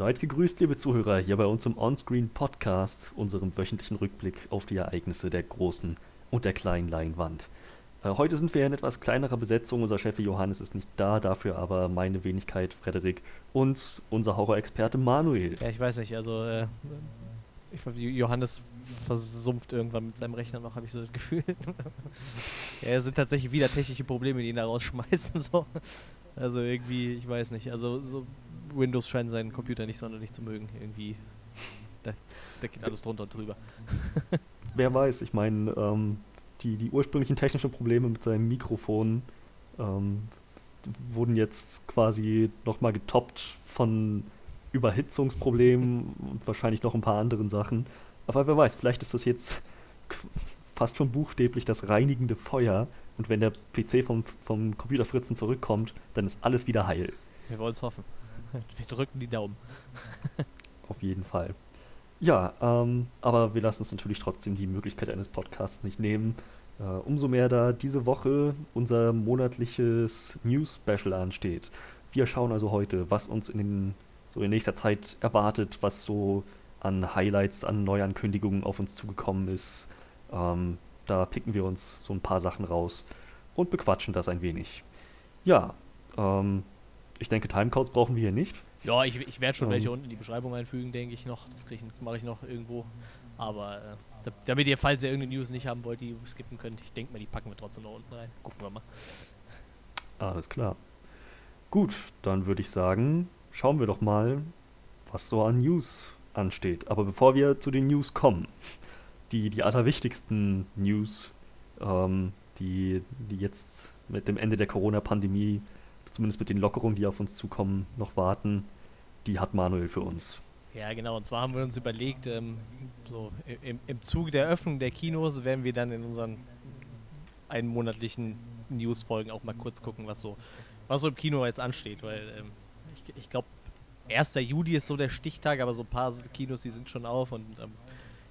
Seid gegrüßt, liebe Zuhörer, hier bei uns im Onscreen Podcast, unserem wöchentlichen Rückblick auf die Ereignisse der großen und der kleinen Leinwand. Äh, heute sind wir in etwas kleinerer Besetzung. Unser Chef Johannes ist nicht da, dafür aber meine Wenigkeit Frederik und unser Horrorexperte Manuel. Ja, ich weiß nicht, also äh, ich, Johannes versumpft irgendwann mit seinem Rechner noch, habe ich so das Gefühl. ja, es sind tatsächlich wieder technische Probleme, die ihn da rausschmeißen. So. Also irgendwie, ich weiß nicht, also so Windows scheint seinen Computer nicht sonderlich zu mögen. Irgendwie, da, da geht alles drunter und drüber. Wer weiß, ich meine, ähm, die, die ursprünglichen technischen Probleme mit seinem Mikrofon ähm, wurden jetzt quasi nochmal getoppt von Überhitzungsproblemen und wahrscheinlich noch ein paar anderen Sachen. Aber wer weiß, vielleicht ist das jetzt fast schon buchstäblich das reinigende Feuer und wenn der PC vom, vom Computer Fritzen zurückkommt, dann ist alles wieder heil. Wir wollen es hoffen. Wir drücken die Daumen. Auf jeden Fall. Ja, ähm, aber wir lassen uns natürlich trotzdem die Möglichkeit eines Podcasts nicht nehmen. Äh, umso mehr da diese Woche unser monatliches News-Special ansteht. Wir schauen also heute, was uns in, den, so in nächster Zeit erwartet, was so an Highlights, an Neuankündigungen auf uns zugekommen ist. Ähm, da picken wir uns so ein paar Sachen raus und bequatschen das ein wenig. Ja, ähm, ich denke, Timecodes brauchen wir hier nicht. Ja, ich, ich werde schon um, welche ähm. unten in die Beschreibung einfügen, denke ich noch. Das mache ich noch irgendwo. Aber äh, damit ihr, falls ihr irgendeine News nicht haben wollt, die skippen könnt, ich denke mal, die packen wir trotzdem noch unten rein. Gucken wir mal. Alles klar. Gut, dann würde ich sagen, schauen wir doch mal, was so an News ansteht. Aber bevor wir zu den News kommen, die, die allerwichtigsten News, ähm, die, die jetzt mit dem Ende der Corona-Pandemie zumindest mit den Lockerungen, die auf uns zukommen, noch warten, die hat Manuel für uns. Ja, genau. Und zwar haben wir uns überlegt, ähm, so im, im Zuge der Öffnung der Kinos werden wir dann in unseren einmonatlichen News-Folgen auch mal kurz gucken, was so, was so im Kino jetzt ansteht. Weil ähm, ich, ich glaube, 1. Juli ist so der Stichtag, aber so ein paar Kinos, die sind schon auf und ähm,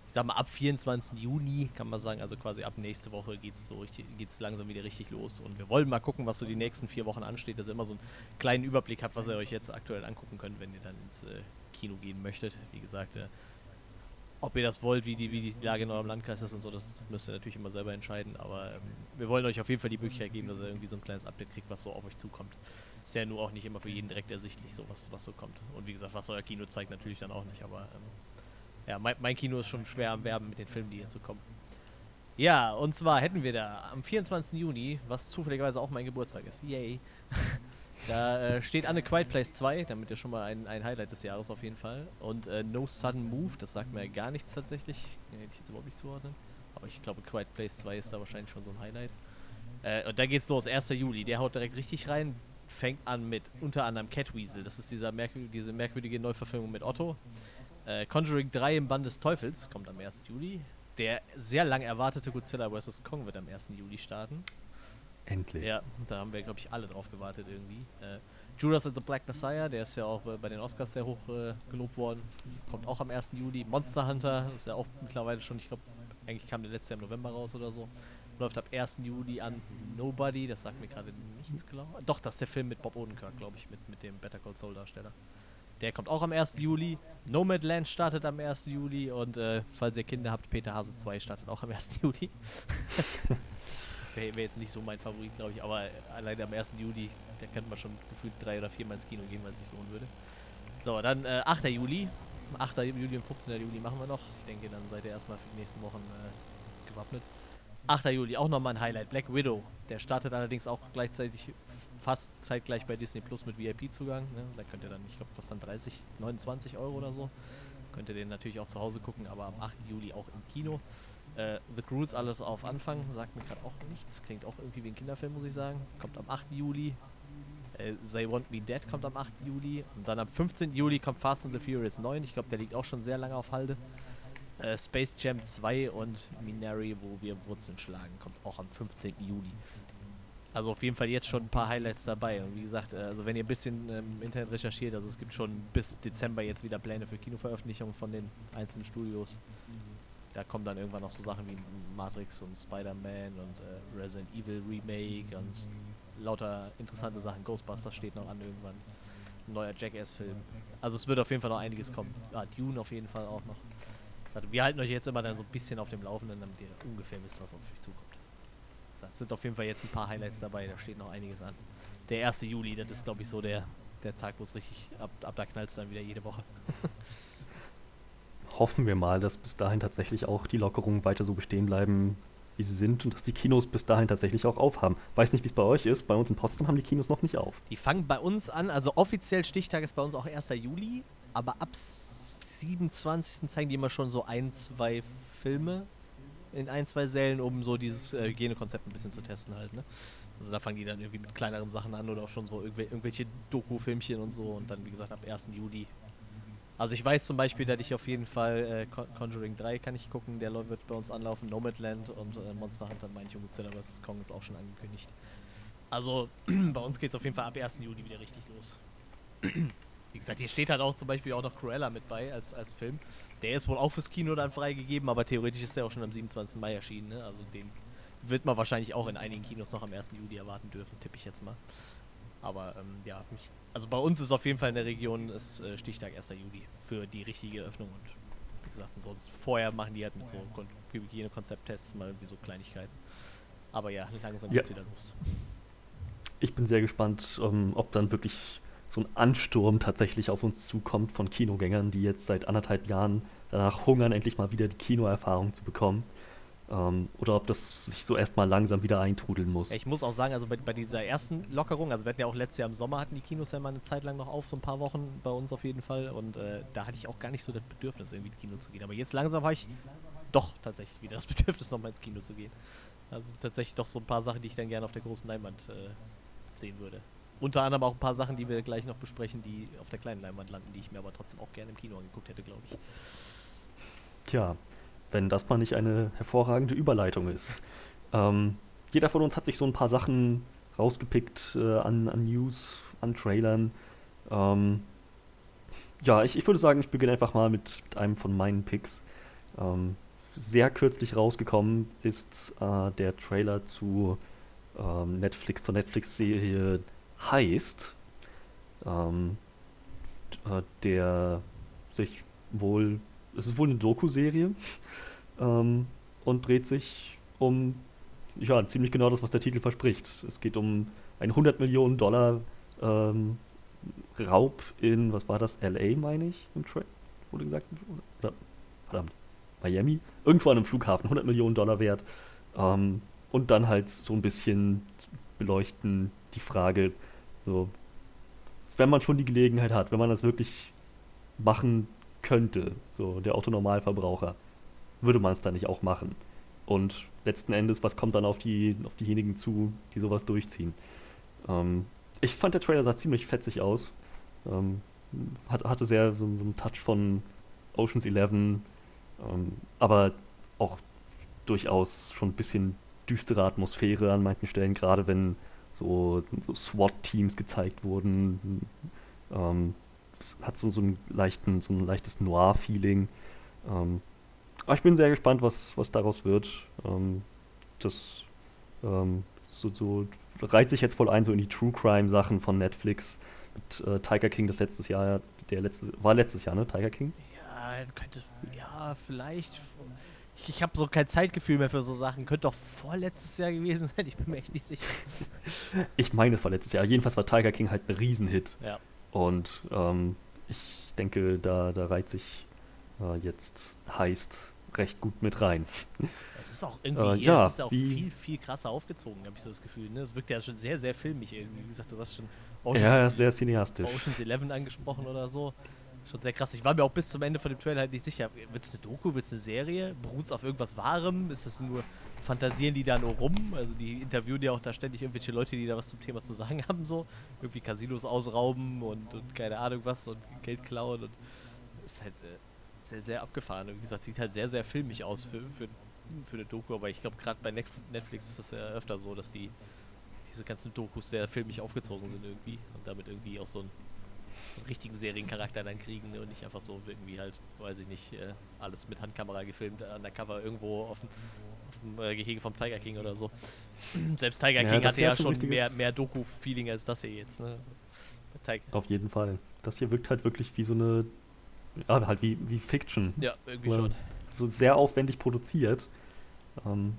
ich sag mal, ab 24. Juni kann man sagen, also quasi ab nächste Woche geht es so geht's langsam wieder richtig los. Und wir wollen mal gucken, was so die nächsten vier Wochen ansteht, dass ihr immer so einen kleinen Überblick habt, was ihr euch jetzt aktuell angucken könnt, wenn ihr dann ins äh, Kino gehen möchtet. Wie gesagt, äh, ob ihr das wollt, wie die, wie die Lage in eurem Landkreis ist und so, das, das müsst ihr natürlich immer selber entscheiden. Aber ähm, wir wollen euch auf jeden Fall die Möglichkeit geben, dass ihr irgendwie so ein kleines Update kriegt, was so auf euch zukommt. Ist ja nur auch nicht immer für jeden direkt ersichtlich, so was, was so kommt. Und wie gesagt, was euer Kino zeigt, natürlich dann auch nicht. Aber ähm, ja, mein, mein, Kino ist schon schwer am Werben mit den Filmen, die hier zu kommen. Ja, und zwar hätten wir da am 24. Juni, was zufälligerweise auch mein Geburtstag ist, yay, da äh, steht Anne Quiet Place 2, damit ja schon mal ein, ein Highlight des Jahres auf jeden Fall. Und äh, No Sudden Move, das sagt mir gar nichts tatsächlich, hätte ich jetzt überhaupt nicht zuordnen. Aber ich glaube, Quiet Place 2 ist da wahrscheinlich schon so ein Highlight. Äh, und da geht's los, 1. Juli, der haut direkt richtig rein, fängt an mit unter anderem Catweasel, das ist dieser merkwür diese merkwürdige Neuverfilmung mit Otto. Äh, Conjuring 3 im Band des Teufels kommt am 1. Juli. Der sehr lang erwartete Godzilla vs. Kong wird am 1. Juli starten. Endlich. Ja, da haben wir, glaube ich, alle drauf gewartet irgendwie. Äh, Judas and the Black Messiah, der ist ja auch äh, bei den Oscars sehr hoch äh, gelobt worden, kommt auch am 1. Juli. Monster Hunter ist ja auch mittlerweile schon, ich glaube, eigentlich kam der letzte Jahr im November raus oder so. Läuft ab 1. Juli an. Nobody, das sagt mir gerade nichts, glaube. Doch, das ist der Film mit Bob Odenkirk, glaube ich, mit, mit dem Better Call Saul Darsteller. Der kommt auch am 1. Juli. Nomadland startet am 1. Juli. Und äh, falls ihr Kinder habt, Peter Hase 2 startet auch am 1. Juli. Wäre wär jetzt nicht so mein Favorit, glaube ich. Aber alleine am 1. Juli, da könnte man schon gefühlt drei oder viermal ins Kino gehen, weil es sich lohnen würde. So, dann äh, 8. Juli. 8. Juli und 15. Juli machen wir noch. Ich denke, dann seid ihr erstmal für die nächsten Wochen äh, gewappnet. 8. Juli, auch nochmal ein Highlight. Black Widow. Der startet allerdings auch gleichzeitig fast zeitgleich bei Disney Plus mit VIP-Zugang. Ne? Da könnt ihr dann, ich glaube, kostet dann 30, 29 Euro oder so. Könnt ihr den natürlich auch zu Hause gucken, aber am 8. Juli auch im Kino. Äh, The Cruise alles auf Anfang, sagt mir gerade auch nichts. Klingt auch irgendwie wie ein Kinderfilm, muss ich sagen. Kommt am 8. Juli. Äh, They Want Me Dead kommt am 8. Juli. Und dann am 15. Juli kommt Fast and the Furious 9. Ich glaube, der liegt auch schon sehr lange auf Halde. Äh, Space Jam 2 und Minari, wo wir Wurzeln schlagen, kommt auch am 15. Juli. Also auf jeden Fall jetzt schon ein paar Highlights dabei. Und wie gesagt, äh, also wenn ihr ein bisschen im Internet recherchiert, also es gibt schon bis Dezember jetzt wieder Pläne für Kinoveröffentlichungen von den einzelnen Studios. Da kommen dann irgendwann noch so Sachen wie Matrix und Spider-Man und äh, Resident Evil Remake und lauter interessante Sachen. Ghostbusters steht noch an irgendwann. ein neuer Jackass-Film. Also es wird auf jeden Fall noch einiges kommen. Ah, Dune auf jeden Fall auch noch. Wir halten euch jetzt immer dann so ein bisschen auf dem Laufenden, damit ihr ungefähr wisst, was auf euch zukommt. Es sind auf jeden Fall jetzt ein paar Highlights dabei, da steht noch einiges an. Der 1. Juli, das ist glaube ich so der, der Tag, wo es richtig ab, ab da knallt dann wieder jede Woche. Hoffen wir mal, dass bis dahin tatsächlich auch die Lockerungen weiter so bestehen bleiben, wie sie sind und dass die Kinos bis dahin tatsächlich auch aufhaben. Weiß nicht, wie es bei euch ist. Bei uns in Potsdam haben die Kinos noch nicht auf. Die fangen bei uns an, also offiziell Stichtag ist bei uns auch 1. Juli, aber ab 27. zeigen die immer schon so ein, zwei Filme in ein, zwei Sälen, um so dieses äh, Hygienekonzept ein bisschen zu testen halt, ne? Also da fangen die dann irgendwie mit kleineren Sachen an oder auch schon so irgendw irgendwelche Doku-Filmchen und so und dann, wie gesagt, ab 1. Juli. Also ich weiß zum Beispiel, dass ich auf jeden Fall äh, Conjuring 3 kann ich gucken, der wird bei uns anlaufen, Nomadland und äh, Monster Hunter, mein Junge Zilla vs. Kong ist auch schon angekündigt. Also bei uns geht es auf jeden Fall ab 1. Juli wieder richtig los. Wie gesagt, hier steht halt auch zum Beispiel auch noch Cruella mit bei als, als Film. Der ist wohl auch fürs Kino dann freigegeben, aber theoretisch ist der auch schon am 27. Mai erschienen. Ne? Also den wird man wahrscheinlich auch in einigen Kinos noch am 1. Juli erwarten dürfen, tippe ich jetzt mal. Aber ähm, ja, mich, also bei uns ist auf jeden Fall in der Region ist, äh, Stichtag 1. Juli für die richtige Öffnung und wie gesagt, sonst vorher machen die halt mit so Hygienekonzepttests mal irgendwie so Kleinigkeiten. Aber ja, langsam ja. geht's wieder los. Ich bin sehr gespannt, um, ähm, ob dann wirklich so ein Ansturm tatsächlich auf uns zukommt von Kinogängern, die jetzt seit anderthalb Jahren danach hungern, endlich mal wieder die Kinoerfahrung zu bekommen. Ähm, oder ob das sich so erstmal langsam wieder eintrudeln muss. Ich muss auch sagen, also bei, bei, dieser ersten Lockerung, also wir hatten ja auch letztes Jahr im Sommer, hatten die Kinos ja mal eine Zeit lang noch auf, so ein paar Wochen bei uns auf jeden Fall. Und äh, da hatte ich auch gar nicht so das Bedürfnis, irgendwie ins Kino zu gehen. Aber jetzt langsam habe ich doch tatsächlich wieder das Bedürfnis, nochmal ins Kino zu gehen. Also tatsächlich doch so ein paar Sachen, die ich dann gerne auf der großen Leinwand äh, sehen würde. Unter anderem auch ein paar Sachen, die wir gleich noch besprechen, die auf der kleinen Leinwand landen, die ich mir aber trotzdem auch gerne im Kino angeguckt hätte, glaube ich. Tja, wenn das mal nicht eine hervorragende Überleitung ist. Ähm, jeder von uns hat sich so ein paar Sachen rausgepickt äh, an, an, News, an Trailern. Ähm, ja, ich, ich würde sagen, ich beginne einfach mal mit, einem von meinen Picks. Ähm, sehr kürzlich rausgekommen ist äh, der Trailer zu ähm, Netflix, zur Netflix-Serie heißt, ähm, äh, der sich wohl, es ist wohl eine Doku-Serie ähm, und dreht sich um, ja, ziemlich genau das, was der Titel verspricht. Es geht um einen 100 Millionen Dollar ähm, Raub in, was war das, LA, meine ich, im Track, wurde gesagt, oder, verdammt, Miami, irgendwo an einem Flughafen, 100 Millionen Dollar wert. Ähm, und dann halt so ein bisschen beleuchten die Frage, so, wenn man schon die Gelegenheit hat, wenn man das wirklich machen könnte, so der Autonormalverbraucher, würde man es dann nicht auch machen? Und letzten Endes, was kommt dann auf, die, auf diejenigen zu, die sowas durchziehen? Ähm, ich fand, der Trailer sah ziemlich fetzig aus. Ähm, hat, hatte sehr so, so einen Touch von Oceans 11, ähm, aber auch durchaus schon ein bisschen düstere Atmosphäre an manchen Stellen, gerade wenn so, so SWAT-Teams gezeigt wurden. Ähm, hat so, so, einen leichten, so ein leichtes Noir-Feeling. Ähm, aber ich bin sehr gespannt, was, was daraus wird. Ähm, das ähm, so, so reiht sich jetzt voll ein, so in die True Crime-Sachen von Netflix. Mit äh, Tiger King, das letztes Jahr, der letztes, war letztes Jahr, ne? Tiger King? Ja, könnte, ja, vielleicht ich, ich habe so kein Zeitgefühl mehr für so Sachen. Könnte doch vorletztes Jahr gewesen sein, ich bin mir echt nicht sicher. ich meine, es war letztes Jahr. Jedenfalls war Tiger King halt ein Riesenhit. Ja. Und ähm, ich denke, da, da reiht sich äh, jetzt heißt recht gut mit rein. Es ist auch irgendwie äh, ja, ist auch viel, viel krasser aufgezogen, habe ich so das Gefühl. Ne? Es wirkt ja schon sehr, sehr filmig irgendwie. Wie gesagt, das hast schon Oceans, ja, sehr cineastisch. Oceans 11 angesprochen oder so. Schon sehr krass. Ich war mir auch bis zum Ende von dem Trailer halt nicht sicher. Wird es eine Doku, wird es eine Serie? Beruht es auf irgendwas Wahrem? Ist das nur Fantasieren die da nur rum? Also die interviewen ja auch da ständig irgendwelche Leute, die da was zum Thema zu sagen haben, so. Irgendwie Casinos ausrauben und, und keine Ahnung was und Geld klauen und ist halt äh, sehr, sehr abgefahren. Und wie gesagt, sieht halt sehr, sehr filmig aus für, für, für eine Doku, aber ich glaube gerade bei Netflix ist das ja öfter so, dass die diese ganzen Dokus sehr filmig aufgezogen sind irgendwie und damit irgendwie auch so ein so einen richtigen Seriencharakter dann kriegen und nicht einfach so irgendwie halt, weiß ich nicht, äh, alles mit Handkamera gefilmt, undercover irgendwo auf dem, auf dem äh, Gehege vom Tiger King oder so. Selbst Tiger ja, King hatte ja schon mehr, mehr Doku-Feeling als das hier jetzt, ne? Auf jeden Fall. Das hier wirkt halt wirklich wie so eine, ja, halt wie, wie Fiction. Ja, irgendwie schon. So sehr aufwendig produziert. Ähm,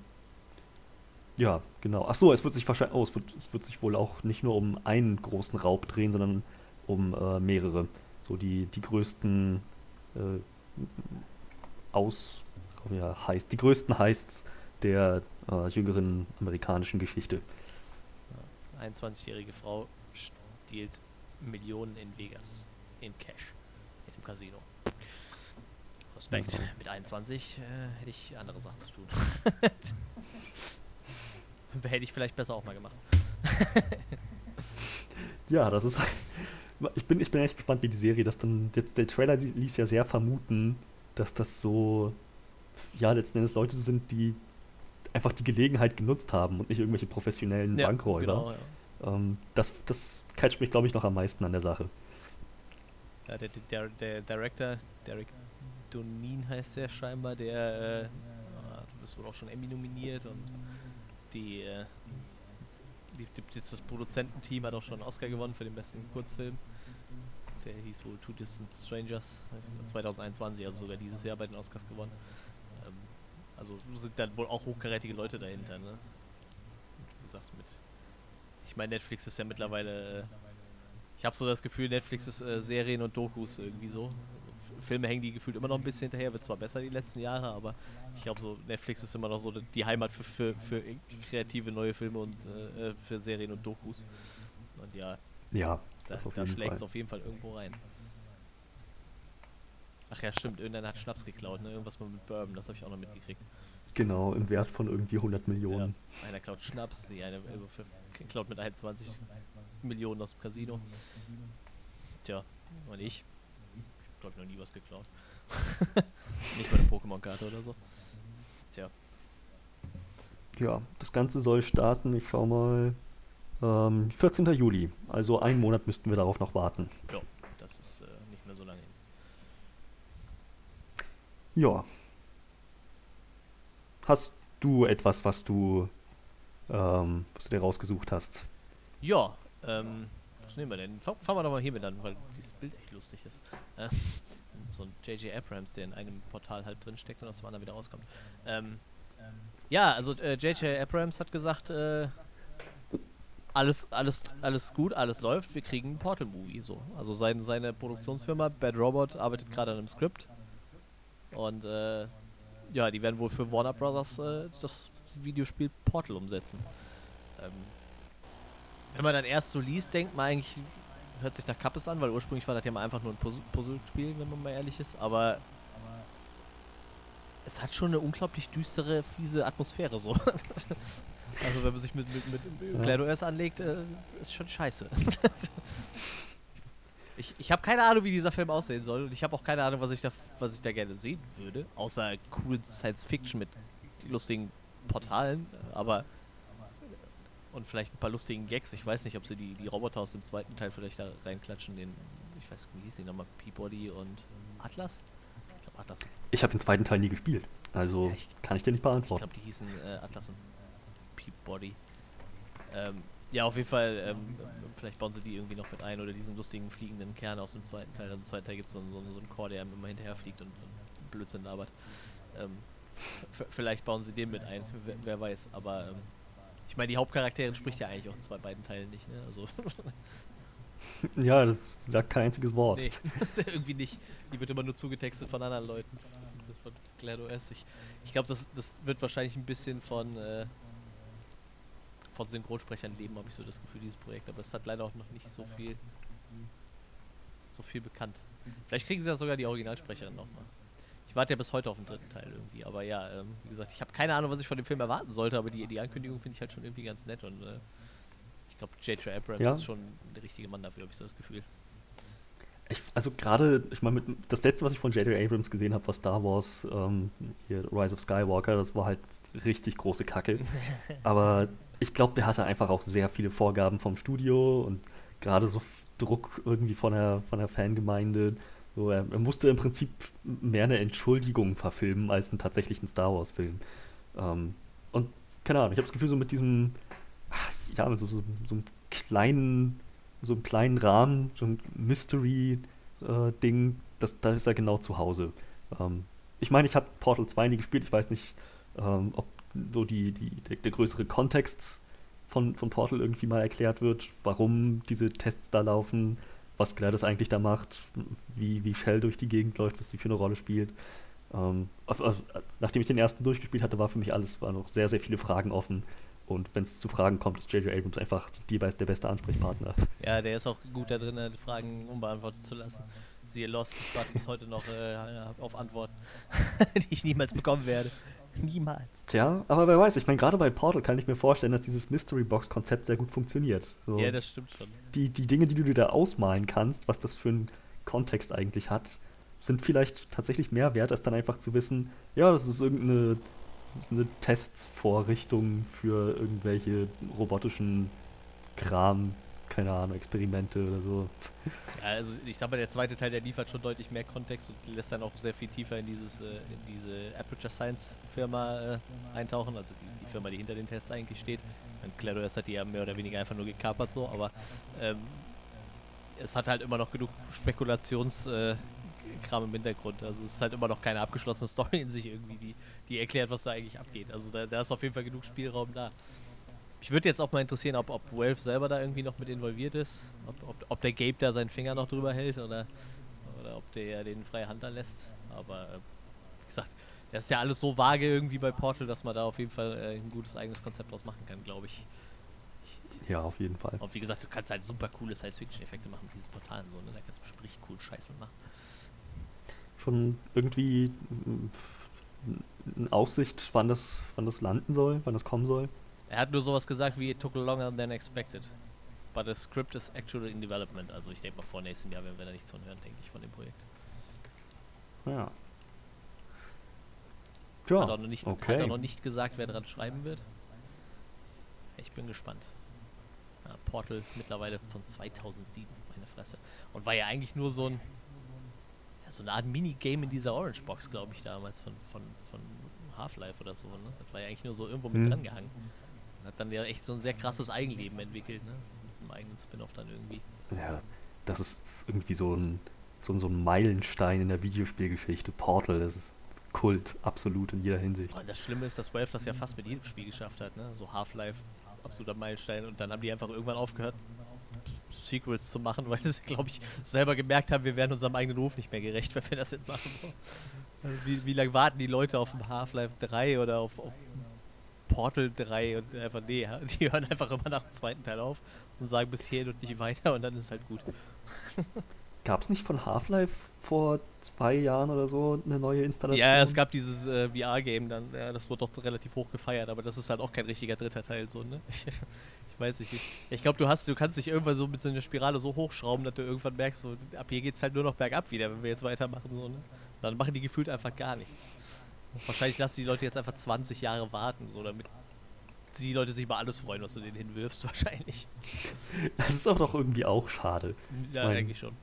ja, genau. Ach so, es wird sich wahrscheinlich, oh, es wird, es wird sich wohl auch nicht nur um einen großen Raub drehen, sondern um äh, mehrere. So die, die größten äh, aus, ja, heißt, die größten Heists der äh, jüngeren amerikanischen Geschichte. 21-jährige Frau stiehlt Millionen in Vegas in Cash in dem Casino. Respekt. Mhm. Mit 21 äh, hätte ich andere Sachen zu tun. hätte ich vielleicht besser auch mal gemacht. ja, das ist. Ich bin, ich bin echt gespannt, wie die Serie das dann. Jetzt, der Trailer ließ ja sehr vermuten, dass das so. Ja, letzten Endes Leute sind, die einfach die Gelegenheit genutzt haben und nicht irgendwelche professionellen ja, Bankräuber. Genau, ja. ähm, das, das catcht mich, glaube ich, noch am meisten an der Sache. Ja, der, der, der Director, Derek Donin heißt der scheinbar, der äh, du bist wohl auch schon Emmy nominiert und die, äh, das Produzententeam hat auch schon einen Oscar gewonnen für den besten Kurzfilm. Der hieß wohl Two Distant Strangers 2021, also sogar dieses Jahr bei den Oscars gewonnen. Ähm, also sind dann wohl auch hochkarätige Leute dahinter, ne? Wie gesagt, mit. Ich meine, Netflix ist ja mittlerweile. Äh, ich habe so das Gefühl, Netflix ist äh, Serien und Dokus irgendwie so. Filme hängen die gefühlt immer noch ein bisschen hinterher, wird zwar besser die letzten Jahre, aber ich glaube so, Netflix ist immer noch so die Heimat für, für, für kreative neue Filme und äh, für Serien und Dokus. Und ja, ja da, da schlägt es auf jeden Fall irgendwo rein. Ach ja, stimmt, irgendeiner hat Schnaps geklaut, ne? Irgendwas mit Bourbon, das habe ich auch noch mitgekriegt. Genau, im Wert von irgendwie 100 Millionen. Ja, einer klaut Schnaps, die eine äh, klaut mit 21 Millionen aus dem Casino. Tja, und ich glaube ich, noch nie was geklaut. Nicht bei der Pokémon-Karte oder so. Tja. Ja, das Ganze soll starten, ich schau mal, ähm, 14. Juli. Also einen Monat müssten wir darauf noch warten. Ja, das ist äh, nicht mehr so lange hin. Ja. Hast du etwas, was du, ähm, was du dir rausgesucht hast? Ja, ähm, was nehmen wir denn? Fangen wir doch mal hiermit an, weil dieses Bild echt lustig ist. Äh, so ein J.J. Abrams, der in einem Portal halt drin steckt und aus dem anderen wieder rauskommt. Ähm, ja, also J.J. Äh, Abrams hat gesagt, äh, alles, alles, alles gut, alles läuft, wir kriegen ein Portal-Movie. So. Also sein, seine Produktionsfirma Bad Robot arbeitet gerade an einem Skript. Und äh, ja, die werden wohl für Warner Brothers äh, das Videospiel Portal umsetzen. Ähm, wenn man dann erst so liest, denkt man eigentlich, hört sich nach Kappes an, weil ursprünglich war das ja mal einfach nur ein Puzzle-Spiel, wenn man mal ehrlich ist, aber es hat schon eine unglaublich düstere, fiese Atmosphäre so. also wenn man sich mit, mit, mit ja. GLaDOS anlegt, äh, ist schon scheiße. ich ich habe keine Ahnung, wie dieser Film aussehen soll und ich habe auch keine Ahnung, was ich, da, was ich da gerne sehen würde, außer cool Science-Fiction mit lustigen Portalen, aber und vielleicht ein paar lustigen Gags. Ich weiß nicht, ob sie die, die Roboter aus dem zweiten Teil vielleicht da reinklatschen. Den, ich weiß wie hieß die nochmal? Peabody und Atlas? Ich glaube Atlas. Ich habe den zweiten Teil nie gespielt. Also ja, ich, kann ich dir nicht beantworten. Ich glaube, die hießen äh, Atlas und Peabody. Ähm, ja, auf jeden Fall, ähm, vielleicht bauen sie die irgendwie noch mit ein oder diesen lustigen fliegenden Kern aus dem zweiten Teil. Also im zweiten Teil gibt es so, so, so einen Chor, der immer hinterher fliegt und, und Blödsinn labert. Ähm, vielleicht bauen sie den mit ein, wer, wer weiß. Aber ähm, ich meine, die Hauptcharakterin spricht ja eigentlich auch in zwei beiden Teilen nicht, ne? Also. ja, das sagt kein einziges Wort. Nee, irgendwie nicht. Die wird immer nur zugetextet von anderen Leuten. Von GLaDOS. Ich, ich glaube, das, das wird wahrscheinlich ein bisschen von, äh, von Synchronsprechern leben, habe ich so das Gefühl, dieses Projekt. Aber es hat leider auch noch nicht so viel so viel bekannt. Vielleicht kriegen sie ja sogar die Originalsprecherin nochmal. Ich warte ja bis heute auf den dritten Teil irgendwie. Aber ja, ähm, wie gesagt, ich habe keine Ahnung, was ich von dem Film erwarten sollte, aber die, die Ankündigung finde ich halt schon irgendwie ganz nett und äh, ich glaube, J.J. Abrams ja. ist schon der richtige Mann dafür, habe ich so das Gefühl. Ich, also gerade, ich meine, das letzte, was ich von J.J. Abrams gesehen habe, war Star Wars, ähm, hier Rise of Skywalker, das war halt richtig große Kacke. aber ich glaube, der hatte einfach auch sehr viele Vorgaben vom Studio und gerade so Druck irgendwie von der, von der Fangemeinde so, er, er, musste im Prinzip mehr eine Entschuldigung verfilmen als einen tatsächlichen Star Wars-Film. Ähm, und keine Ahnung, ich habe das Gefühl, so mit diesem, ja, mit so, so, so einem kleinen so einem kleinen Rahmen, so ein Mystery-Ding, äh, da ist er genau zu Hause. Ähm, ich meine, ich habe Portal 2 nie gespielt, ich weiß nicht, ähm, ob so die, die, der, der, größere Kontext von, von Portal irgendwie mal erklärt wird, warum diese Tests da laufen, was GLaDOS eigentlich da macht, wie, wie Shell durch die Gegend läuft, was sie für eine Rolle spielt. Ähm, auf, nachdem ich den ersten durchgespielt hatte, war für mich alles, waren noch sehr, sehr viele Fragen offen. Und wenn es zu Fragen kommt, ist J.J. Abrams einfach die, der beste Ansprechpartner. Ja, der ist auch gut da drin, Fragen unbeantwortet zu lassen. Siehe Lost, ich warte bis heute noch äh, auf Antworten, die ich niemals bekommen werde. Niemals. Ja, aber wer weiß, ich meine, gerade bei Portal kann ich mir vorstellen, dass dieses Mystery Box-Konzept sehr gut funktioniert. So, ja, das stimmt schon. Die, die Dinge, die du dir da ausmalen kannst, was das für einen Kontext eigentlich hat, sind vielleicht tatsächlich mehr wert, als dann einfach zu wissen, ja, das ist irgendeine eine Testsvorrichtung für irgendwelche robotischen Kram, keine Ahnung, Experimente oder so. Ja, also ich sag mal, der zweite Teil, der liefert schon deutlich mehr Kontext und lässt dann auch sehr viel tiefer in dieses, äh, in diese Aperture Science Firma äh, eintauchen, also die, die, Firma, die hinter den Tests eigentlich steht. Und GLaDOS hat die ja mehr oder weniger einfach nur gekapert so, aber ähm, es hat halt immer noch genug Spekulations äh, im Hintergrund. Also es ist halt immer noch keine abgeschlossene Story in sich irgendwie, die, die erklärt, was da eigentlich abgeht. Also da, da ist auf jeden Fall genug Spielraum da. Mich würde jetzt auch mal interessieren, ob, ob Valve selber da irgendwie noch mit involviert ist. Ob, ob, ob der Gabe da seinen Finger noch drüber hält oder, oder ob der den freie Hand da lässt. Aber äh, wie gesagt, das ist ja alles so vage irgendwie bei Portal, dass man da auf jeden Fall äh, ein gutes eigenes Konzept draus machen kann, glaube ich. Ja, auf jeden Fall. Und wie gesagt, du kannst halt super coole Science-Fiction-Effekte machen mit diesen Portalen. So, ne? Da kannst du bestimmt richtig coolen Scheiß mitmachen schon irgendwie eine Aussicht, wann das, wann das landen soll, wann das kommen soll? Er hat nur sowas gesagt wie, it took longer than expected. But the script is actually in development. Also ich denke mal vor nächstem Jahr werden wir da nichts von hören, denke ich, von dem Projekt. Ja. Tja, hat, auch noch nicht, okay. hat auch noch nicht gesagt, wer dran schreiben wird. Ich bin gespannt. Ja, Portal mittlerweile von 2007, meine Fresse. Und war ja eigentlich nur so ein so eine Art Minigame in dieser Orange Box, glaube ich, damals von, von, von Half-Life oder so. Ne? Das war ja eigentlich nur so irgendwo mit mhm. dran gehangen. Hat dann ja echt so ein sehr krasses Eigenleben entwickelt, ne? Mit einem eigenen Spin-off dann irgendwie. Ja, das ist irgendwie so ein, so, so ein Meilenstein in der Videospielgeschichte. Portal, das ist Kult, absolut in jeder Hinsicht. Und das Schlimme ist, dass Valve das ja fast mit jedem Spiel geschafft hat, ne? So Half-Life, absoluter Meilenstein. Und dann haben die einfach irgendwann aufgehört, Sequels zu machen, weil sie, glaube ich, selber gemerkt haben, wir werden unserem eigenen Ruf nicht mehr gerecht, wenn wir das jetzt machen. Also wie, wie lange warten die Leute auf Half-Life 3 oder auf, auf, Portal 3 und einfach, nee, die hören einfach immer nach dem zweiten Teil auf und sagen bis hierhin und nicht weiter und dann ist halt gut. Gab es nicht von Half-Life vor zwei Jahren oder so eine neue Installation? Ja, es gab dieses äh, VR-Game dann, ja, das wurde doch relativ hoch gefeiert, aber das ist halt auch kein richtiger dritter Teil, so, ne? weiß ich nicht. Ich glaube, du hast, du kannst dich irgendwann so mit so einer Spirale so hochschrauben, dass du irgendwann merkst, so, ab hier geht es halt nur noch bergab wieder, wenn wir jetzt weitermachen. So, ne? Dann machen die gefühlt einfach gar nichts. Wahrscheinlich lassen die Leute jetzt einfach 20 Jahre warten, so damit die Leute sich mal alles freuen, was du denen hinwirfst, wahrscheinlich. Das ist auch doch irgendwie auch schade. Ja, mein, eigentlich schon.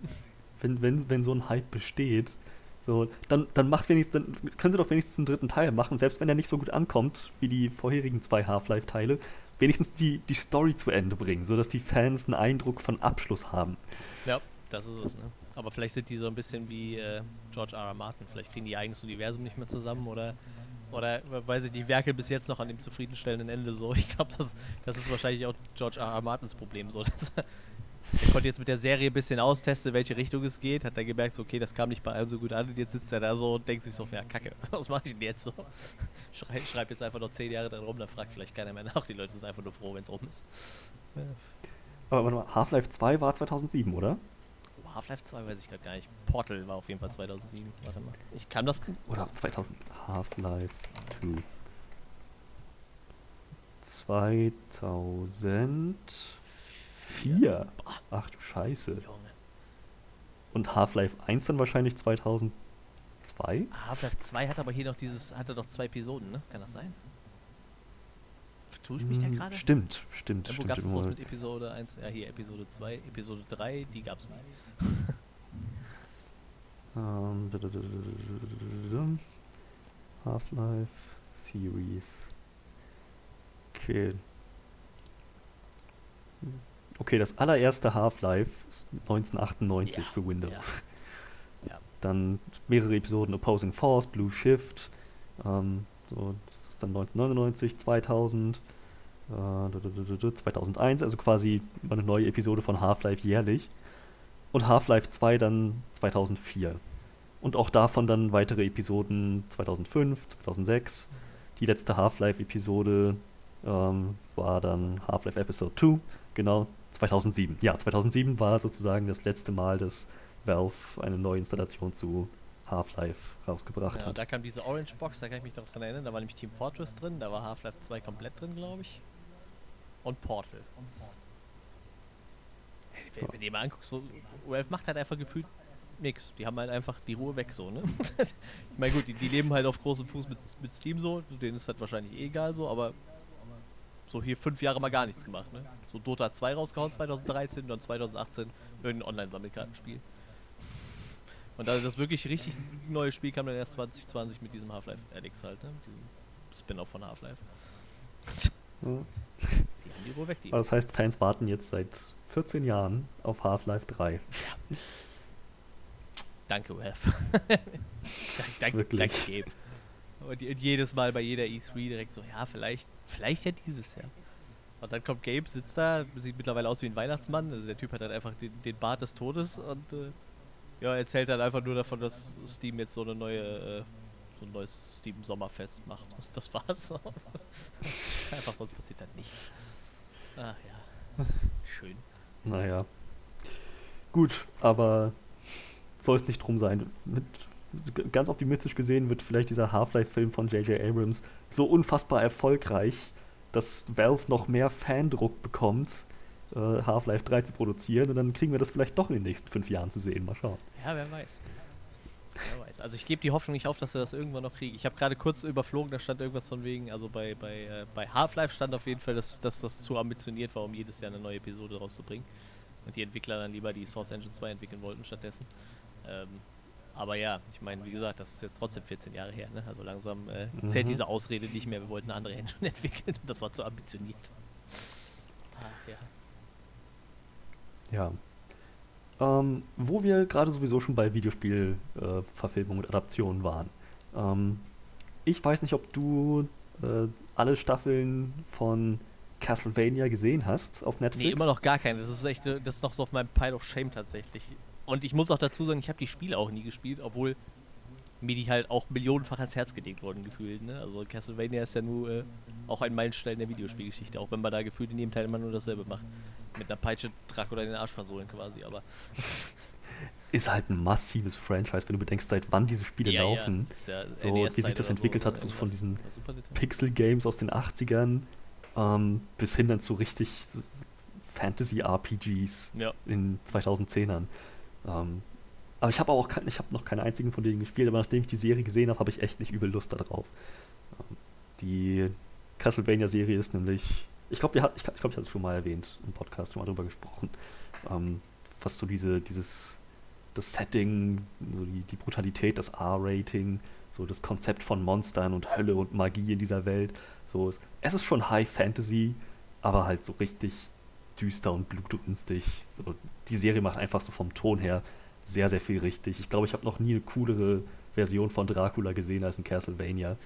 Wenn, wenn, wenn so ein Hype besteht, so, dann, dann macht wenigstens, dann können sie doch wenigstens einen dritten Teil machen, selbst wenn der nicht so gut ankommt wie die vorherigen zwei Half-Life-Teile, wenigstens die, die Story zu Ende bringen, sodass die Fans einen Eindruck von Abschluss haben. Ja, das ist es, ne? Aber vielleicht sind die so ein bisschen wie äh, George R. R. Martin, vielleicht kriegen die ihr eigenes Universum nicht mehr zusammen oder oder weil sie die Werke bis jetzt noch an dem zufriedenstellenden Ende so. Ich glaube, das, das ist wahrscheinlich auch George R. R. Martins Problem so, dass er konnte jetzt mit der Serie ein bisschen austesten, welche Richtung es geht, hat dann gemerkt, so, okay, das kam nicht bei allen so gut an und jetzt sitzt er da so und denkt sich so, ja, kacke, was mache ich denn jetzt so? Schrei, schreib jetzt einfach noch zehn Jahre dran rum, dann fragt vielleicht keiner mehr nach, die Leute sind einfach nur froh, wenn es rum ist. Aber warte mal, Half-Life 2 war 2007, oder? Half-Life 2 weiß ich gerade gar nicht. Portal war auf jeden Fall 2007. Warte mal. Ich kann das. Oder 2000. Half-Life 2. 2000. 4. Ach du Scheiße. Und Half-Life 1 dann wahrscheinlich 2002? Half-Life 2 hat aber hier noch dieses, hatte doch zwei Episoden, ne? Kann das sein? Vertue ich mich da gerade? Stimmt, stimmt. Ja, wo gab es was mit Episode 1? Ja, hier Episode 2, Episode 3, die gab es nie. um, Half-Life Series. Okay. Okay, das allererste Half-Life ist 1998 Ja, für Windows. Ja. Ja. Dann mehrere Episoden Opposing Force, Blue Shift. Ähm, so, das ist dann 1999, 2000, äh, 2001, also quasi eine neue Episode von Half-Life jährlich. Und Half-Life 2 dann 2004. Und auch davon dann weitere Episoden 2005, 2006. Die letzte Half-Life-Episode ähm, war dann Half-Life Episode 2, genau, 2007. Ja, 2007 war sozusagen das letzte Mal, dass Valve eine neue Installation zu Half-Life rausgebracht Ja, hat. da kam diese Orange Box, da kann ich mich noch dran erinnern. Da war nämlich Team Fortress drin, da war Half-Life 2 komplett drin, glaube ich. Und Portal. Wenn, wenn du dir mal anguckst, so, Valve macht halt einfach gefühlt nix. Die haben halt einfach die Ruhe weg, so, ne? ich meine, gut, die, die leben halt auf großem Fuß mit, mit Steam so, denen ist das wahrscheinlich eh egal so, aber so hier fünf Jahre mal gar nichts gemacht, ne? So Dota 2 rausgehauen 2013, dann 2018 irgendein Online-Sammelkartenspiel. Und da das wirklich richtig neue Spiel kam dann erst 2020 mit diesem Half-Life Alyx halt, ne? Mit diesem Spin-off von Half-Life. Ja. Aber das heißt, Fans warten jetzt seit 14 Jahren auf Half-Life 3. Danke, Valve. danke, danke, Wirklich. danke, Gabe. Und, und jedes Mal bei jeder E3 direkt so, ja, vielleicht, vielleicht ja dieses Jahr. Und dann kommt Gabe, sitzt da, sieht mittlerweile aus wie ein Weihnachtsmann. Also der Typ hat halt einfach den, den Bart des Todes und äh, ja, erzählt dann einfach nur davon, dass Steam jetzt so eine neue, äh, so ein neues Steam Sommerfest macht. Das war's. einfach sonst passiert dann nichts. Ach ja. Schön. Naja. Gut, aber soll es nicht drum sein. Mit, ganz optimistisch gesehen wird vielleicht dieser Half-Life-Film von J.J. Abrams so unfassbar erfolgreich, dass Valve noch mehr Fandruck bekommt, äh, Half-Life 3 zu produzieren. Und dann kriegen wir das vielleicht doch in den nächsten fünf Jahren zu sehen. Mal schauen. Ja, wer weiß. Wer weiß. Also ich gebe die Hoffnung nicht auf, dass wir das irgendwann noch kriegen. Ich habe gerade kurz überflogen, da stand irgendwas von wegen, also bei, bei, äh, bei Half-Life stand auf jeden Fall, dass, dass das zu ambitioniert war, um jedes Jahr eine neue Episode rauszubringen. Und die Entwickler dann lieber die Source Engine 2 entwickeln wollten stattdessen. Ähm, aber ja, ich meine, wie gesagt, das ist jetzt trotzdem 14 Jahre her, ne? Also langsam äh, zählt Mhm. diese Ausrede nicht mehr, wir wollten eine andere Engine entwickeln. Das war zu ambitioniert. Ach ja. Ja. Ähm, wo wir gerade sowieso schon bei Videospielverfilmungen und Adaptionen waren. Ähm, ich weiß nicht, ob du äh, alle Staffeln von Castlevania gesehen hast auf Netflix. Nee, immer noch gar keine. Das ist echt, äh, das ist noch so auf meinem Pile of Shame tatsächlich. Und ich muss auch dazu sagen, ich habe die Spiele auch nie gespielt, obwohl mir die halt auch millionenfach ans Herz gelegt wurden gefühlt. Ne? Also Castlevania ist ja nur äh, auch ein Meilenstein der Videospielgeschichte, auch wenn man da gefühlt in jedem Teil immer nur dasselbe macht. Mit einer Peitsche Dracula in den Arsch versohlen quasi, aber Ist halt ein massives Franchise, wenn du bedenkst, seit wann diese Spiele Ja, ja, laufen. ist ja So, NES wie sich das entwickelt hat, oder so von diesen. Pixel-Games aus den 80ern ähm, bis hin dann zu richtig so, so Fantasy-RPGs Ja, in 2010ern. Ähm, aber ich habe auch kein, ich habe noch keine einzigen von denen gespielt, aber nachdem ich die Serie gesehen habe, habe ich echt nicht übel Lust darauf. Ähm, die Castlevania-Serie ist nämlich, ich glaube, ich ich, glaub, ich hatte es schon mal erwähnt im Podcast, schon mal drüber gesprochen, ähm, was so diese, dieses, das Setting, so die, die Brutalität, das R-Rating, so das Konzept von Monstern und Hölle und Magie in dieser Welt. So ist, es ist schon High Fantasy, aber halt so richtig düster und blutrünstig. So, die Serie macht einfach so vom Ton her sehr, sehr viel richtig. Ich glaube, ich habe noch nie eine coolere Version von Dracula gesehen als in Castlevania.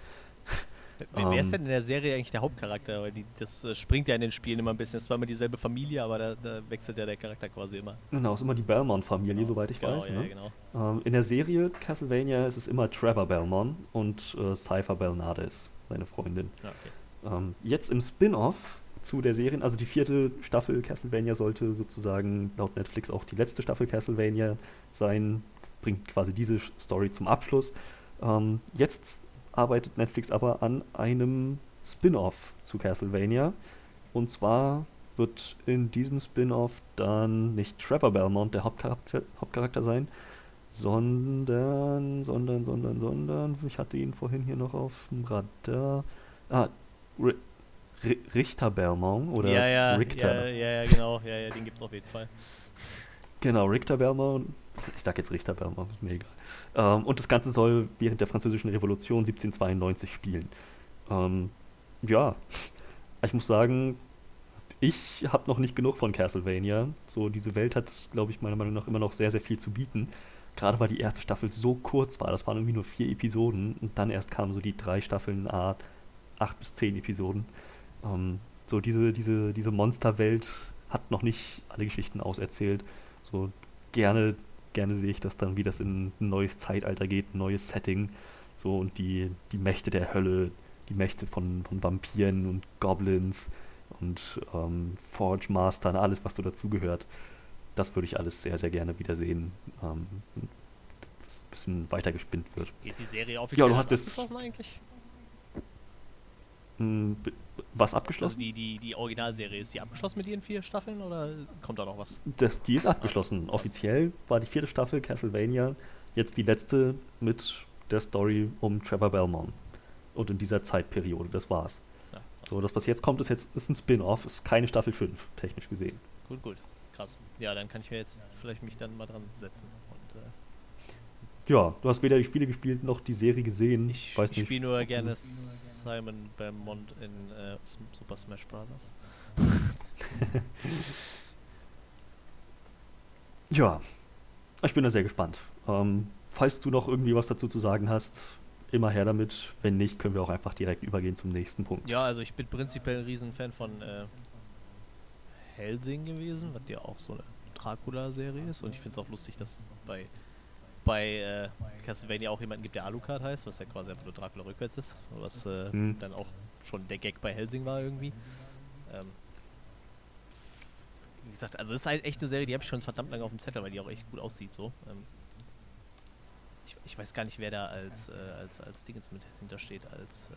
Wer, wer ist Ähm. denn in der Serie eigentlich der Hauptcharakter? Weil die, das äh, springt ja in den Spielen immer ein bisschen. Es war immer dieselbe Familie, aber da, da wechselt ja der Charakter quasi immer. Genau, ist immer die Belmont-Familie, Genau. soweit ich genau, weiß. Ja, ne? genau. ähm, in der Serie Castlevania ist es immer Trevor Belmont und äh, Cypher Belnades, seine Freundin. Ja, okay. Ähm, jetzt im Spin-off zu der Serie, also die vierte Staffel Castlevania sollte sozusagen laut Netflix auch die letzte Staffel Castlevania sein, bringt quasi diese Story zum Abschluss. Ähm, jetzt arbeitet Netflix aber an einem Spin-off zu Castlevania. Und zwar wird in diesem Spin-off dann nicht Trevor Belmont der Hauptcharakter, Hauptcharakter sein, sondern, sondern, sondern, sondern, ich hatte ihn vorhin hier noch auf dem Radar. Ah, R R Richter Belmont oder ja, ja, Richter. Ja, ja, ja, genau. Ja, ja, den gibt's auf jeden Fall. Genau, Richter Belmont. Ich sag jetzt Richter ist mir egal. Ähm, und das Ganze soll während der Französischen Revolution 1792 spielen. Ähm, ja, ich muss sagen, ich habe noch nicht genug von Castlevania. So, diese Welt hat, glaube ich, meiner Meinung nach immer noch sehr, sehr viel zu bieten. Gerade weil die erste Staffel so kurz war. Das waren irgendwie nur vier Episoden und dann erst kamen so die drei Staffeln, ah, acht bis zehn Episoden. Ähm, so, diese, diese, diese Monsterwelt hat noch nicht alle Geschichten auserzählt. So, gerne, gerne sehe ich das dann, wie das in ein neues Zeitalter geht, ein neues Setting. So, und die, die Mächte der Hölle, die Mächte von, von Vampiren und Goblins und ähm, Forge Mastern, alles, was so dazugehört. Das würde ich alles sehr, sehr gerne wiedersehen. Ähm, dass ein bisschen weiter gespinnt wird. Geht die Serie offiziell ja, du hast jetzt eigentlich? Was Also abgeschlossen? die, die, die Originalserie, ist die abgeschlossen mit ihren vier Staffeln oder kommt da noch was? Das, die ist abgeschlossen. Offiziell war die vierte Staffel Castlevania jetzt die letzte mit der Story um Trevor Belmont. Und in dieser Zeitperiode, das war's. Ja, So, das, was jetzt kommt, ist jetzt ist ein Spin-off, ist keine Staffel 5, technisch gesehen. Gut, gut. Krass. Ja, dann kann ich mir jetzt vielleicht mich dann mal dran setzen. Ja, du hast weder die Spiele gespielt noch die Serie gesehen. ich weiß ich spiele nur gerne Simon Belmont in äh, Super Smash Bros. Ja, ich bin da sehr gespannt. Ähm, falls du noch irgendwie was dazu zu sagen hast, immer her damit. Wenn nicht, können wir auch einfach direkt übergehen zum nächsten Punkt. Ja, also ich bin prinzipiell ein Riesenfan von äh, Helsing gewesen, was ja auch so eine Dracula-Serie ist. Und ich finde es auch lustig, dass bei, bei äh, Castlevania auch jemanden gibt, der Alucard heißt, was ja quasi einfach nur Dracula rückwärts ist. Was äh, Hm. dann auch schon der Gag bei Helsing war irgendwie. Ähm, wie gesagt, also es ist halt echt eine Serie, die habe ich schon verdammt lange auf dem Zettel, weil die auch echt gut aussieht so. Ähm, ich, ich weiß gar nicht, wer da als, äh, als, als Dingens mit hintersteht, als äh,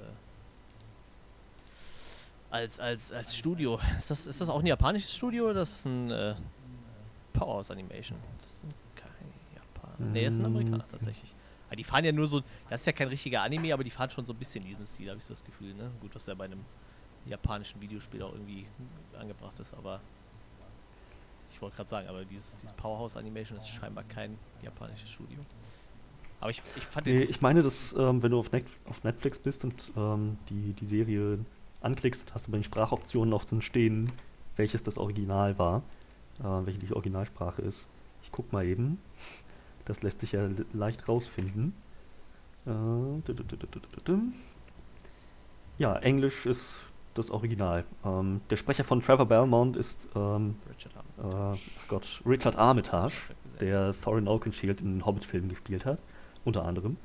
als, als, als Studio. Ist das, ist das auch ein japanisches Studio oder ist das ein äh, Powerhouse Animation? Das keine Japaner. Nee, das sind Mm. Amerikaner tatsächlich. Aber die fahren ja nur so, das ist ja kein richtiger Anime, aber die fahren schon so ein bisschen diesen Stil, habe ich so das Gefühl. Ne? Gut, was ja bei einem japanischen Videospiel auch irgendwie angebracht ist, aber ich wollte gerade sagen, aber dieses, dieses Powerhouse Animation ist scheinbar kein japanisches Studio. Aber ich, ich fand Nee, ich meine, dass, ähm, wenn du auf, Net auf Netflix bist und ähm, die, die Serie anklickst, hast du bei den Sprachoptionen auch zum Stehen, welches das Original war, äh, welche die Originalsprache ist. Ich guck mal eben. Das lässt sich ja le- leicht rausfinden. Äh. Ja, Englisch ist das Original. Ähm, der Sprecher von Trevor Belmont ist ähm, Richard äh, Gott, Richard Armitage der Thorin Oakenshield in den Hobbit-Filmen gespielt hat, unter anderem.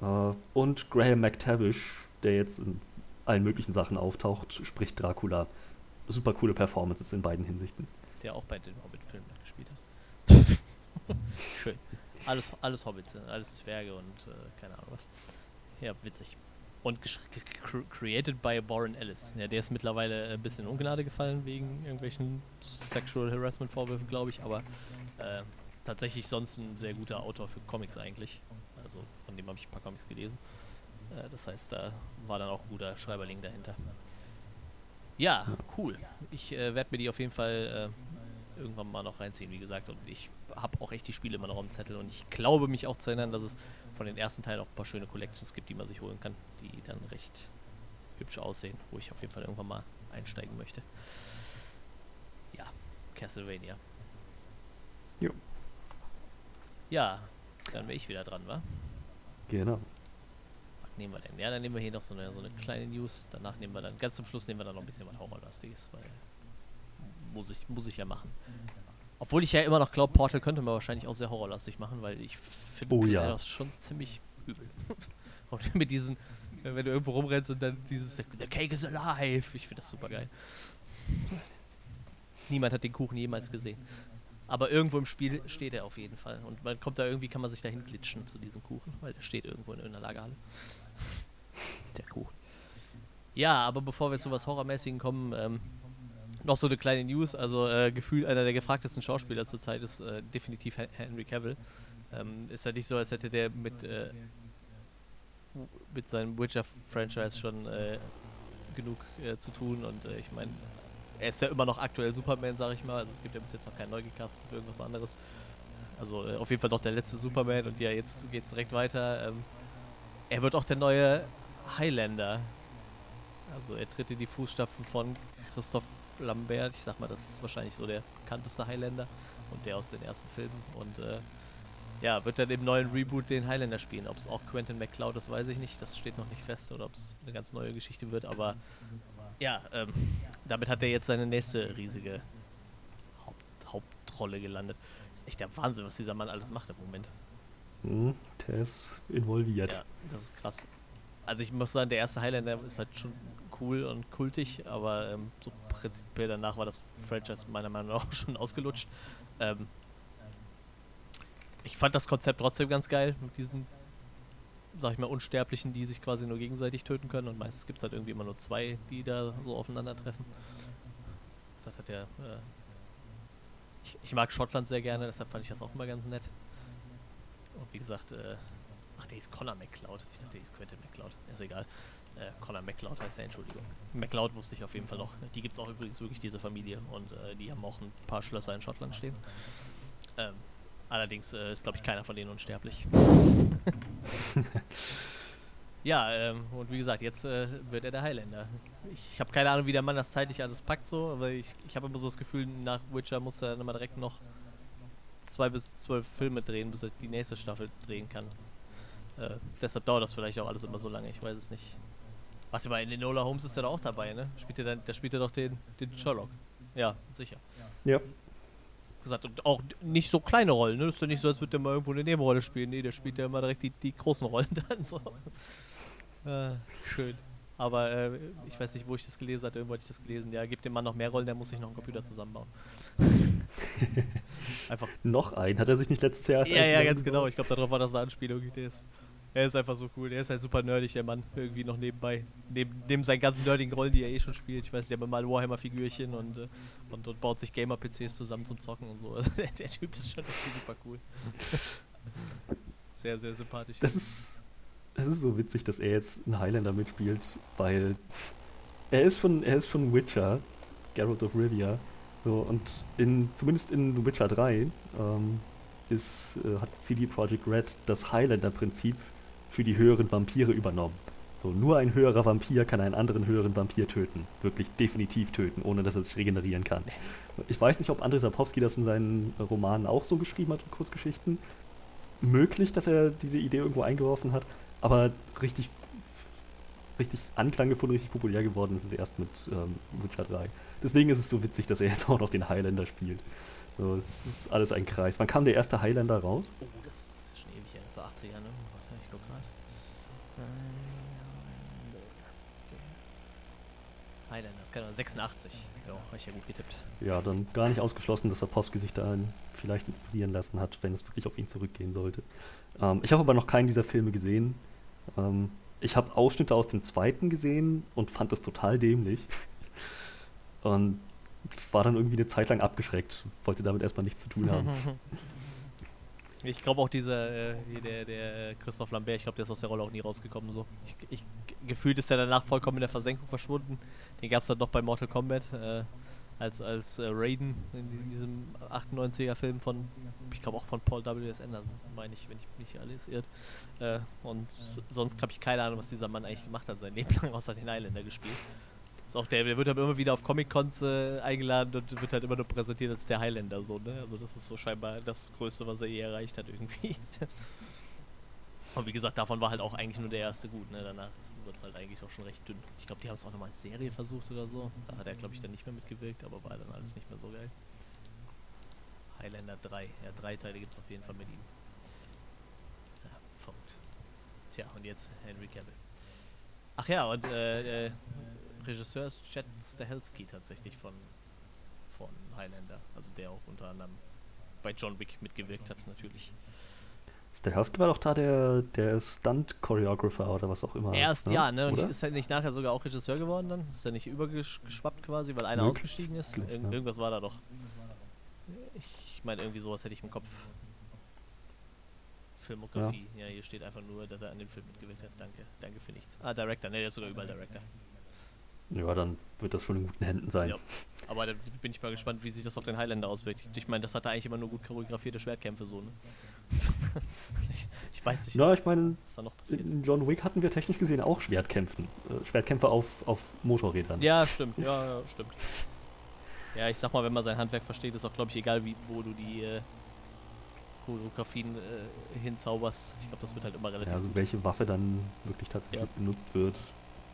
Äh, und Graham McTavish, der jetzt in allen möglichen Sachen auftaucht, spricht Dracula. Super coole Performances in beiden Hinsichten. der auch bei den Hobbit-Filmen mitgespielt hat. Schön. Alles, alles Hobbits, ne? alles Zwerge und äh, keine Ahnung was. Ja, witzig. Und created by Warren Ellis. Ja, der ist mittlerweile ein bisschen in Ungnade gefallen wegen irgendwelchen Sexual Harassment Vorwürfen, glaube ich, aber äh, tatsächlich sonst ein sehr guter Autor für Comics eigentlich. Also von dem habe ich ein paar Comics gelesen. Äh, das heißt, da war dann auch ein guter Schreiberling dahinter. Ja, cool. Ich äh, werde mir die auf jeden Fall äh, irgendwann mal noch reinziehen, wie gesagt. Und ich habe auch echt die Spiele immer noch am Zettel. Und ich glaube mich auch zu erinnern, dass es von den ersten Teilen auch ein paar schöne Collections gibt, die man sich holen kann, die dann recht hübsch aussehen, wo ich auf jeden Fall irgendwann mal einsteigen möchte. Ja, Castlevania. Jo. Ja, dann wäre ich wieder dran, wa? Genau. Was nehmen wir denn? Ja, dann nehmen wir hier noch so eine, so eine kleine News. Danach nehmen wir dann, ganz zum Schluss nehmen wir dann noch ein bisschen was Horrorlastiges, weil muss ich, muss ich ja machen. Obwohl ich ja immer noch glaube, Portal könnte man wahrscheinlich auch sehr horrorlastig machen, weil ich finde Oh ja. das schon ziemlich übel. und mit diesen, wenn du irgendwo rumrennst und dann dieses The Cake is alive. Ich finde das super geil. Niemand hat den Kuchen jemals gesehen. Aber irgendwo im Spiel steht er auf jeden Fall. Und man kommt da irgendwie, kann man sich dahin glitschen zu diesem Kuchen, weil der steht irgendwo in irgendeiner Lagerhalle. Der Kuchen. Ja, aber bevor wir zu was Horrormäßigen kommen, ähm, noch so eine kleine News. Also äh, gefühlt einer der gefragtesten Schauspieler zurzeit ist äh, definitiv Hen- Henry Cavill. Ähm, ist ja nicht so, als hätte der mit, äh, mit seinem Witcher-Franchise schon äh, genug äh, zu tun. Und äh, ich meine, er ist ja immer noch aktuell Superman, sag ich mal. Also es gibt ja bis jetzt noch keinen neu gecastet für irgendwas anderes. Also auf jeden Fall noch der letzte Superman und ja, jetzt geht's direkt weiter. Ähm, er wird auch der neue Highlander. Also er tritt in die Fußstapfen von Christoph Lambert. Ich sag mal, das ist wahrscheinlich so der bekannteste Highlander und der aus den ersten Filmen. Und äh, ja, wird dann im neuen Reboot den Highlander spielen. Ob es auch Quentin McCloud ist, weiß ich nicht. Das steht noch nicht fest oder ob es eine ganz neue Geschichte wird. Aber ja, ähm, damit hat er jetzt seine nächste riesige Haupt Hauptrolle gelandet. Das ist echt der Wahnsinn, was dieser Mann alles macht im Moment. Mhm, der ist involviert. Ja, das ist krass. Also ich muss sagen, der erste Highlander ist halt schon cool und kultig, aber ähm, so prinzipiell danach war das Franchise meiner Meinung nach schon ausgelutscht. Ähm, ich fand das Konzept trotzdem ganz geil mit diesen, sag ich mal, Unsterblichen, die sich quasi nur gegenseitig töten können. Und meistens gibt es halt irgendwie immer nur zwei, die da so aufeinandertreffen. Das hat der. Äh ich, ich, mag Schottland sehr gerne, deshalb fand ich das auch immer ganz nett. Und wie gesagt, äh ach, der ist Connor McCloud. Ich dachte, der ist Quentin McCloud. Ist egal. Äh, Connor McCloud heißt der, Entschuldigung. McCloud wusste ich auf jeden Fall noch. Die gibt es auch übrigens wirklich, diese Familie. Und äh, die haben auch ein paar Schlösser in Schottland stehen. Ähm, Allerdings äh, ist, glaube ich, keiner von denen unsterblich. ja, ähm, und wie gesagt, jetzt äh, wird er der Highlander. Ich, ich habe keine Ahnung, wie der Mann das zeitlich alles packt, so, aber ich, ich habe immer so das Gefühl, nach Witcher muss er dann immer direkt noch zwei bis zwölf Filme drehen, bis er die nächste Staffel drehen kann. Äh, deshalb dauert das vielleicht auch alles immer so lange, ich weiß es nicht. Warte mal, in Enola Holmes ist er doch auch dabei, ne? Spielt er dann, da spielt er doch den, den Sherlock. Ja, sicher. Ja gesagt. Und auch nicht so kleine Rollen, ne? Das ist ja nicht so, als würde der mal irgendwo eine Nebenrolle spielen. Nee, der spielt ja immer direkt die, die großen Rollen dann so. Äh, schön. Aber äh, ich weiß nicht, wo ich das gelesen hatte. Irgendwo hatte ich das gelesen. Ja, gibt dem Mann noch mehr Rollen, der muss sich noch einen Computer zusammenbauen. Einfach. noch einen? Hat er sich nicht letztes Jahr erst Ja, ja, ganz genau. Ich glaube, darauf war das eine Anspielung. Der ist er ist einfach so cool. Der ist halt super nerdig, der Mann. Irgendwie noch nebenbei. Neben, neben seinen ganzen nerdigen Rollen, die er eh schon spielt. Ich weiß, der hat mal Warhammer-Figürchen und, äh, und, und, baut sich Gamer-PCs zusammen zum Zocken und so. Also der, der, Typ ist schon super cool. sehr, sehr sympathisch. Das ist, das ist so witzig, dass er jetzt einen Highlander mitspielt, weil er ist schon, er ist schon Witcher, Geralt of Rivia. So, und in, zumindest in The Witcher 3 ähm, ist, äh, hat CD Projekt Red das Highlander-Prinzip für die höheren Vampire übernommen. So, nur ein höherer Vampir kann einen anderen höheren Vampir töten. Wirklich definitiv töten, ohne dass er sich regenerieren kann. Ich weiß nicht, ob Andrzej Sapkowski das in seinen Romanen auch so geschrieben hat, Kurzgeschichten. Möglich, dass er diese Idee irgendwo eingeworfen hat, aber richtig, richtig Anklang gefunden, richtig populär geworden ist es erst mit ähm, Witcher 3. Deswegen ist es so witzig, dass er jetzt auch noch den Highlander spielt. So, das ist alles ein Kreis. Wann kam der erste Highlander raus? Oh, das, ist schon ewig, das ist 80er, ne? Highlander, das kann 86. Ja, habe ich ja gut getippt. Ja, dann gar nicht ausgeschlossen, dass Sapowski sich da vielleicht inspirieren lassen hat, wenn es wirklich auf ihn zurückgehen sollte. Ähm, ich habe aber noch keinen dieser Filme gesehen. Ähm, ich habe Ausschnitte aus dem zweiten gesehen und fand das total dämlich. und war dann irgendwie eine Zeit lang abgeschreckt. Wollte damit erstmal nichts zu tun haben. Ich glaube auch dieser, äh, der, der äh, Christoph Lambert, ich glaube, der ist aus der Rolle auch nie rausgekommen. So. Ich, ich, gefühlt ist er danach vollkommen in der Versenkung verschwunden. Den gab es dann noch bei Mortal Kombat äh, als, als äh, Raiden in diesem 98er Film von, ich glaube auch von Paul W.S. Anderson, meine ich, wenn ich mich alles irrt. Äh, und sonst habe ich keine Ahnung, was dieser Mann eigentlich gemacht hat, sein Leben lang außer den Highlander gespielt. Ist auch der, der wird halt immer wieder auf Comic-Cons äh, eingeladen und wird halt immer nur präsentiert als der Highlander so, ne? Also das ist so scheinbar das Größte, was er je erreicht hat irgendwie. und wie gesagt, davon war halt auch eigentlich nur der erste gut, ne? Danach wird es halt eigentlich auch schon recht dünn. Ich glaube, die haben es auch nochmal als Serie versucht oder so. Da hat er, glaube ich, dann nicht mehr mitgewirkt, aber war dann alles nicht mehr so geil. Highlander 3. Ja, drei Teile gibt es auf jeden Fall mit ihm. Ja, verrückt. Tja, und jetzt Henry Cavill. Ach ja, und äh, äh, Regisseur ist Chad Stahelski tatsächlich von, von Highlander. Also der auch unter anderem bei John Wick mitgewirkt hat, natürlich. Stahelski war doch da der, der Stunt-Choreographer oder was auch immer. Erst ne? ja, ne? Und oder? ist er nicht nachher sogar auch Regisseur geworden dann? Ist er nicht übergeschwappt quasi, weil einer Möglich. ausgestiegen ist? Ir ja. Irgendwas war da doch. Ich meine, irgendwie sowas hätte ich im Kopf. Filmografie. Ja. ja. hier steht einfach nur, dass er an dem Film mitgewirkt hat. Danke, danke für nichts. Ah, Director, ne, der ist sogar überall Director. Ja, dann wird das schon in guten Händen sein. Ja. Aber da bin ich mal gespannt, wie sich das auf den Highlander auswirkt. Ich meine, das hat er eigentlich immer nur gut choreografierte Schwertkämpfe so, ne? ich, ich, weiß nicht. Ja, ich meine, in John Wick hatten wir technisch gesehen auch Schwertkämpfen. Äh, Schwertkämpfe auf, auf Motorrädern. Ja, stimmt. Ja, ja stimmt. Ja, ich sag mal, wenn man sein Handwerk versteht, ist auch, glaube ich, egal, wie, wo du die äh, Choreografien äh, hinzauberst. Ich glaube, das wird halt immer relativ Ja, also welche Waffe dann wirklich tatsächlich Ja. benutzt wird.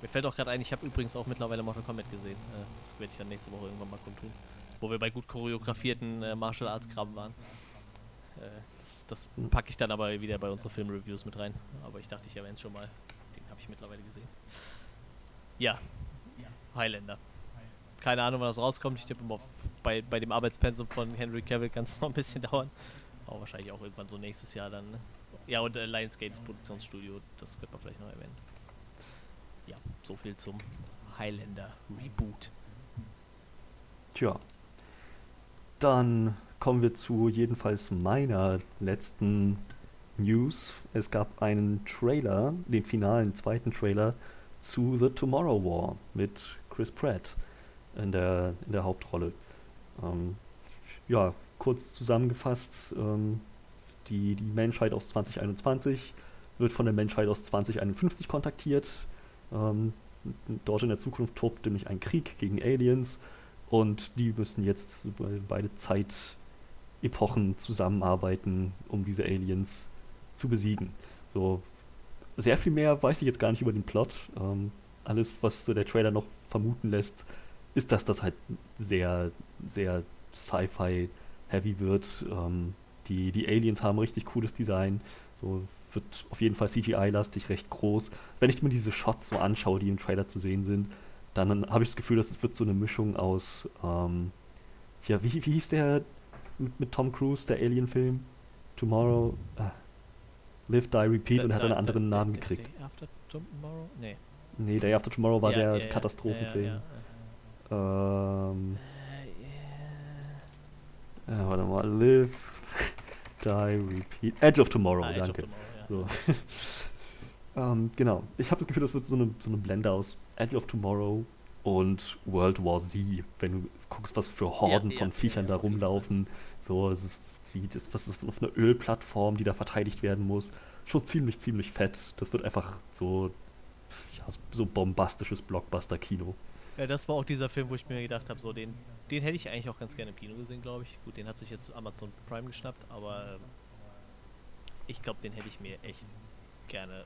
Mir fällt auch gerade ein, ich habe übrigens auch mittlerweile Mortal Kombat gesehen. Äh, das werde ich dann nächste Woche irgendwann mal kundtun. Wo wir bei gut choreografierten äh, Martial Arts Kram waren. Äh, das das packe ich dann aber wieder bei unsere Filmreviews mit rein. Aber ich dachte, ich erwähne es schon mal. Den habe ich mittlerweile gesehen. Ja, Highlander. Keine Ahnung, wann das rauskommt. Ich tippe mal, bei, bei dem Arbeitspensum von Henry Cavill kann es noch ein bisschen dauern. Aber wahrscheinlich auch irgendwann so nächstes Jahr dann. Ne? Ja, und äh, Lionsgates Produktionsstudio, das könnte man vielleicht noch erwähnen. Ja, so viel zum Highlander Reboot. Tja. Dann kommen wir zu jedenfalls meiner letzten News. Es gab einen Trailer, den finalen zweiten Trailer zu The Tomorrow War mit Chris Pratt in der, in der Hauptrolle. Ähm, ja, kurz zusammengefasst, ähm, die, die Menschheit aus 2021 wird von der Menschheit aus 2051 kontaktiert. Ähm, dort in der Zukunft tobt nämlich ein Krieg gegen Aliens und die müssen jetzt bei- beide Zeitepochen zusammenarbeiten, um diese Aliens zu besiegen. So sehr viel mehr weiß ich jetzt gar nicht über den Plot. Ähm, alles, was der Trailer noch vermuten lässt, ist, dass das halt sehr, sehr Sci-Fi-heavy wird. Ähm, die, die Aliens haben richtig cooles Design. So wird auf jeden Fall CGI-lastig, recht groß. Wenn ich mir diese Shots so anschaue, die im Trailer zu sehen sind, dann habe ich das Gefühl, dass es wird so eine Mischung aus, ähm, ja, wie, wie hieß der mit, mit Tom Cruise, der Alien-Film? Tomorrow, äh, Live, Die, Repeat und er hat einen anderen Namen gekriegt. Day After Tomorrow? Nee. Nee, Day After Tomorrow war Ja, der ja, Katastrophenfilm. Ja, Ähm. Äh, warte mal, Live, Die, Repeat. Edge of Tomorrow, Ah, Edge of danke. Tomorrow. So. ähm, genau. Ich habe das Gefühl, das wird so eine, so eine Blende aus Edge of Tomorrow und World War Z, wenn du guckst, was für Horden ja, von ja, Viechern ja, da rumlaufen. So, es ist, sieht, es- was ist auf einer Ölplattform, die da verteidigt werden muss. Schon ziemlich, ziemlich fett. Das wird einfach so, ja, so bombastisches Blockbuster-Kino. Ja, das war auch dieser Film, wo ich mir gedacht habe, so den, den hätte ich eigentlich auch ganz gerne im Kino gesehen, glaube ich. Gut, den hat sich jetzt Amazon Prime geschnappt, aber ich glaube, den hätte ich mir echt gerne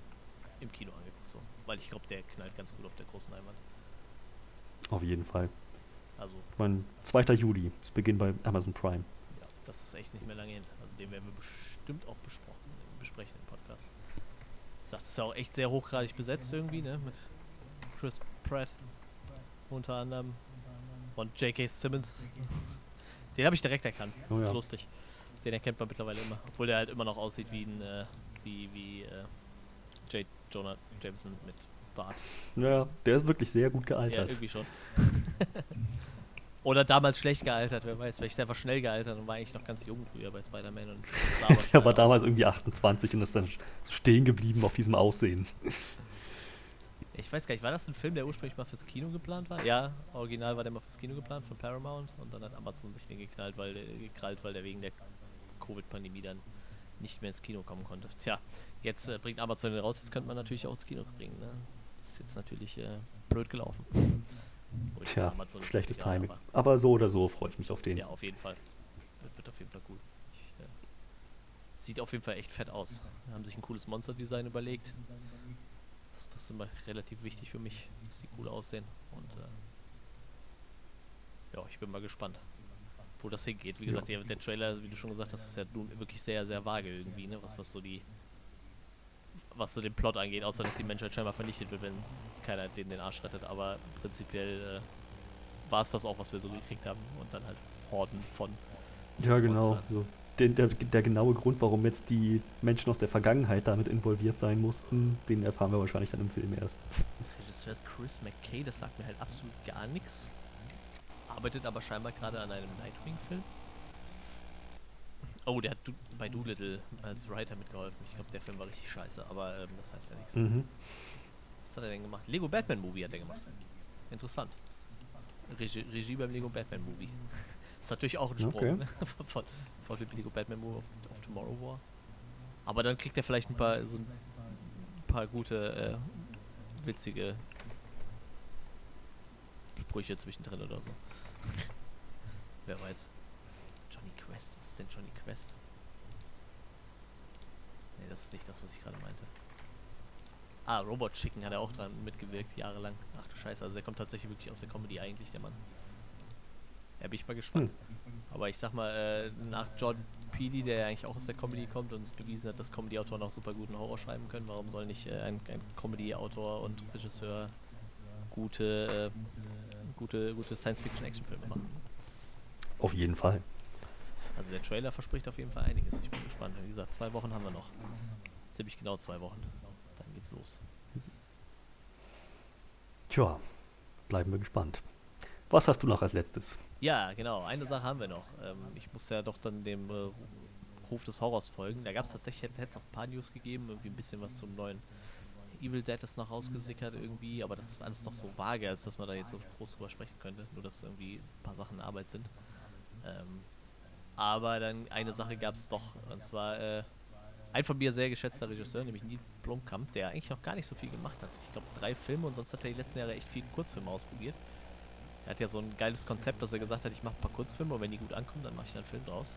im Kino angeguckt, so. Weil ich glaube, der knallt ganz gut auf der großen Leinwand. Auf jeden Fall. Also, Ich meine, 2. Juli, es beginnt bei Amazon Prime. ja, das ist echt nicht mehr lange hin. Also den werden wir bestimmt auch besprochen, besprechen im Podcast. Ich sag, das ist ja auch echt sehr hochgradig besetzt irgendwie, ne? Mit Chris Pratt unter anderem und J.K. Simmons. Den habe ich direkt erkannt. Oh das ist ja. lustig. Den erkennt man mittlerweile immer. Obwohl der halt immer noch aussieht wie ein, äh, wie, wie, äh, J. Jonah Jameson mit Bart. Ja, der ist wirklich sehr gut Ja, gealtert. irgendwie schon. Oder damals schlecht gealtert, wer weiß. Vielleicht ist er einfach schnell gealtert und war eigentlich noch ganz jung früher bei Spider-Man und Er war damals irgendwie 28 und ist dann so stehen geblieben auf diesem Aussehen. Ich weiß gar nicht, war das ein Film, der ursprünglich mal fürs Kino geplant war? Ja, original war der mal fürs Kino geplant von Paramount und dann hat Amazon sich den geknallt, weil der, gekrallt, weil der wegen der Covid-Pandemie dann nicht mehr ins Kino kommen konnte. Tja, jetzt äh, bringt Amazon den raus, jetzt könnte man natürlich auch ins Kino bringen. Ne? Ist jetzt natürlich äh, blöd gelaufen. Gut, Tja, schlechtes egal, Timing. aber- Aber so oder so freue ich mich auf den. Ja, auf jeden Fall. Wird, wird auf jeden Fall cool. Ich, äh, sieht auf jeden Fall echt fett aus. Wir haben sich ein cooles Monster-Design überlegt. Das, das ist immer relativ wichtig für mich, dass die cool aussehen. Und äh, ja, ich bin mal gespannt, wo das hingeht. Wie gesagt, der, der Trailer, wie du schon gesagt hast, ist ja nun wirklich sehr, sehr vage irgendwie, ne? Was, was so die was so den Plot angeht, außer dass die Menschheit scheinbar vernichtet wird, wenn keiner den den Arsch rettet. Aber prinzipiell äh, war es das auch, was wir so gekriegt haben. Und dann halt Horden von. Ja, genau. So. Den, der, der genaue Grund, warum jetzt die Menschen aus der Vergangenheit damit involviert sein mussten, den erfahren wir wahrscheinlich dann im Film erst. Regisseur ist Chris McKay, das sagt mir halt absolut gar nichts. Arbeitet aber scheinbar gerade an einem Nightwing-Film. Oh, der hat du bei Doolittle als Writer mitgeholfen. Ich glaube, der Film war richtig scheiße, aber ähm, das heißt ja nichts. Mhm. Was hat er denn gemacht? Lego Batman Movie hat er gemacht. Interessant. Regie, Regie beim Lego Batman Movie. ist natürlich auch ein Sprung Okay. ne? von, von dem Lego Batman Movie auf, auf Tomorrow War. Aber dann kriegt er vielleicht ein paar so ein paar gute, äh, witzige Sprüche zwischendrin oder so. Wer weiß. Johnny Quest, was ist denn Johnny Quest? Nee, das ist nicht das, was ich gerade meinte. Ah, Robot Chicken hat er auch dran mitgewirkt, jahrelang. Ach du Scheiße, also der kommt tatsächlich wirklich aus der Comedy eigentlich, der Mann. Ja, bin ich mal gespannt. Hm. Aber ich sag mal, äh, nach John Peely, der ja eigentlich auch aus der Comedy kommt und uns bewiesen hat, dass Comedy-Autoren auch super guten Horror schreiben können, warum soll nicht äh, ein, ein Comedy-Autor und Regisseur gute, äh, gute, gute Science-Fiction-Action-Filme machen? Auf jeden Fall. Also der Trailer verspricht auf jeden Fall einiges. Ich bin gespannt. Wie gesagt, zwei Wochen haben wir noch. Ziemlich genau zwei Wochen. Dann geht's los. Tja, bleiben wir gespannt. Was hast du noch als letztes? Ja, genau. Eine Sache haben wir noch. Ähm, ich muss ja doch dann dem äh, Ruf des Horrors folgen. Da gab es tatsächlich, hätte es auch ein paar News gegeben, irgendwie ein bisschen was zum neuen Evil Dead ist noch rausgesickert irgendwie, aber das ist alles noch so vage, als dass man da jetzt so groß drüber sprechen könnte. Nur, dass irgendwie ein paar Sachen in Arbeit sind. Ähm, aber dann eine Sache gab es doch, und zwar äh, ein von mir sehr geschätzter Regisseur, nämlich Neil Blomkamp, der eigentlich noch gar nicht so viel gemacht hat. Ich glaube drei Filme und sonst hat er die letzten Jahre echt viel Kurzfilme ausprobiert. Er hat ja so ein geiles Konzept, dass er gesagt hat, ich mache ein paar Kurzfilme und wenn die gut ankommen, dann mache ich dann einen Film draus.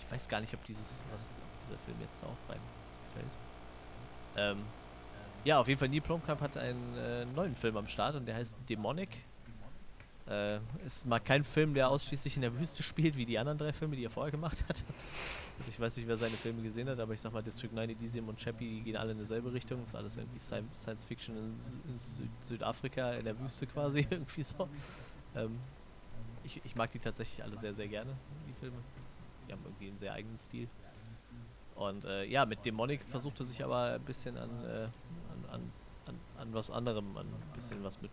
Ich weiß gar nicht, ob dieses, was dieser Film jetzt da auch reinfällt. Ähm, ja, auf jeden Fall, Neil Blomkamp hat einen äh, neuen Film am Start und der heißt Demonic. Äh, ist mal kein Film, der ausschließlich in der Wüste spielt, wie die anderen drei Filme, die er vorher gemacht hat. Also ich weiß nicht, wer seine Filme gesehen hat, aber ich sag mal, District 9, Elysium und Chappie, gehen alle in dieselbe Richtung. Ist alles irgendwie Science Fiction in, Süd Südafrika, in der Wüste quasi, irgendwie so. Ähm, ich, ich, mag die tatsächlich alle sehr, sehr gerne, die Filme. Die haben irgendwie einen sehr eigenen Stil. Und äh, ja, mit Demonic versucht er sich aber ein bisschen an, äh, an, an, an, was anderem, an ein bisschen was mit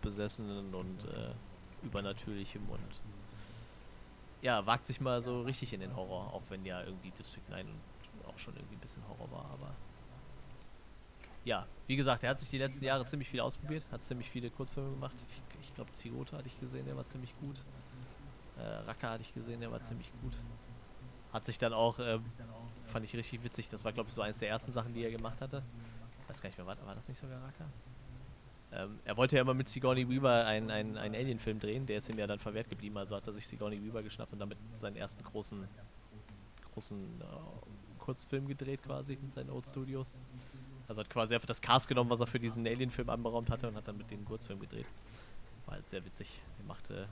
Besessenen und äh, Übernatürlichem und ja, wagt sich mal so richtig in den Horror, auch wenn ja irgendwie District 9 auch schon irgendwie ein bisschen Horror war, aber ja, wie gesagt, er hat sich die letzten Jahre ziemlich viel ausprobiert, hat ziemlich viele Kurzfilme gemacht. Ich, ich glaube, Zigote hatte ich gesehen, der war ziemlich gut. Äh, Raka hatte ich gesehen, der war ziemlich gut. Hat sich dann auch, ähm, fand ich richtig witzig, das war glaube ich so eines der ersten Sachen, die er gemacht hatte. Weiß gar nicht mehr, war, war das nicht sogar Raka? Ähm, er wollte ja immer mit Sigourney Weaver einen, einen, Alien-Film drehen, der ist ihm ja dann verwehrt geblieben, also hat er sich Sigourney Weaver geschnappt und damit seinen ersten großen, großen äh, Kurzfilm gedreht quasi mit seinen Old Studios. Also hat quasi einfach das Cast genommen, was er für diesen Alien-Film anberaumt hatte und hat dann mit dem Kurzfilm gedreht. War halt sehr witzig. Er machte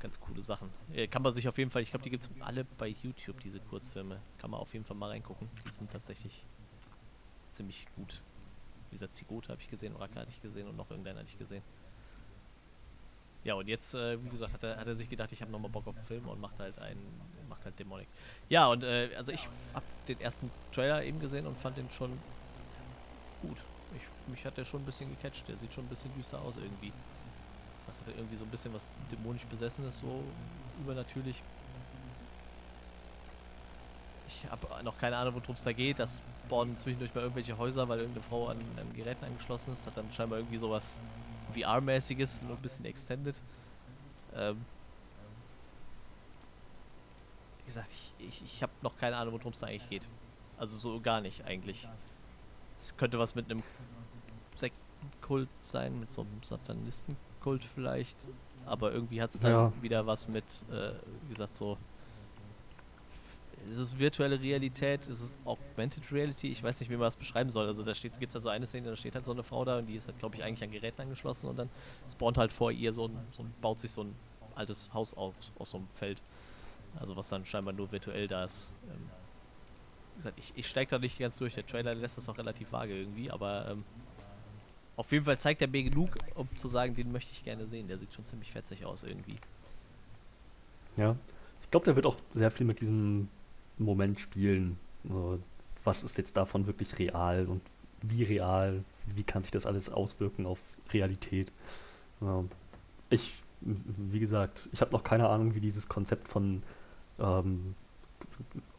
ganz coole Sachen. Äh, kann man sich auf jeden Fall, ich glaube, die gibt es alle bei YouTube, diese Kurzfilme. Kann man auf jeden Fall mal reingucken. Die sind tatsächlich ziemlich gut. Wie gesagt, Zigote habe ich gesehen, Raka hatte ich gesehen und noch irgendeinen hatte ich gesehen. Ja, und jetzt, äh, wie gesagt, hat er, hat er sich gedacht, ich habe nochmal Bock auf Film und macht halt einen, macht halt Demonic. Ja, und äh, also ich habe den ersten Trailer eben gesehen und fand den schon gut. Ich, mich hat der schon ein bisschen gecatcht. Der sieht schon ein bisschen düster aus irgendwie. Sagt er irgendwie so ein bisschen was dämonisch besessenes, so übernatürlich. Ich habe noch keine Ahnung, worum es da geht. Das spawnen zwischendurch mal irgendwelche Häuser, weil irgendeine Frau an, an Geräten angeschlossen ist. Hat dann scheinbar irgendwie sowas VR-mäßiges, nur ein bisschen extended. Ähm, wie gesagt, ich, ich, ich habe noch keine Ahnung, worum es da eigentlich geht. Also so gar nicht eigentlich. Es könnte was mit einem Sektenkult sein, mit so einem Satanistenkult vielleicht. Aber irgendwie hat es dann ja. wieder was mit, äh, wie gesagt, so ist es virtuelle Realität? Ist es Augmented Reality? Ich weiß nicht, wie man das beschreiben soll. Also da steht, gibt es halt so eine Szene, da steht halt so eine Frau da und die ist halt, glaube ich, eigentlich an Geräten angeschlossen und dann spawnt halt vor ihr so ein, so ein baut sich so ein altes Haus auf aus so einem Feld. Also was dann scheinbar nur virtuell da ist. Ähm, wie gesagt, ich, ich steige da nicht ganz durch. Der Trailer lässt das auch relativ vage irgendwie, aber ähm, auf jeden Fall zeigt er mir genug, um zu sagen, den möchte ich gerne sehen. Der sieht schon ziemlich fetzig aus irgendwie. Ja. Ich glaube, der wird auch sehr viel mit diesem Moment spielen. Was ist jetzt davon wirklich real und wie real, wie kann sich das alles auswirken auf Realität? Ich, wie gesagt, ich habe noch keine Ahnung, wie dieses Konzept von ähm,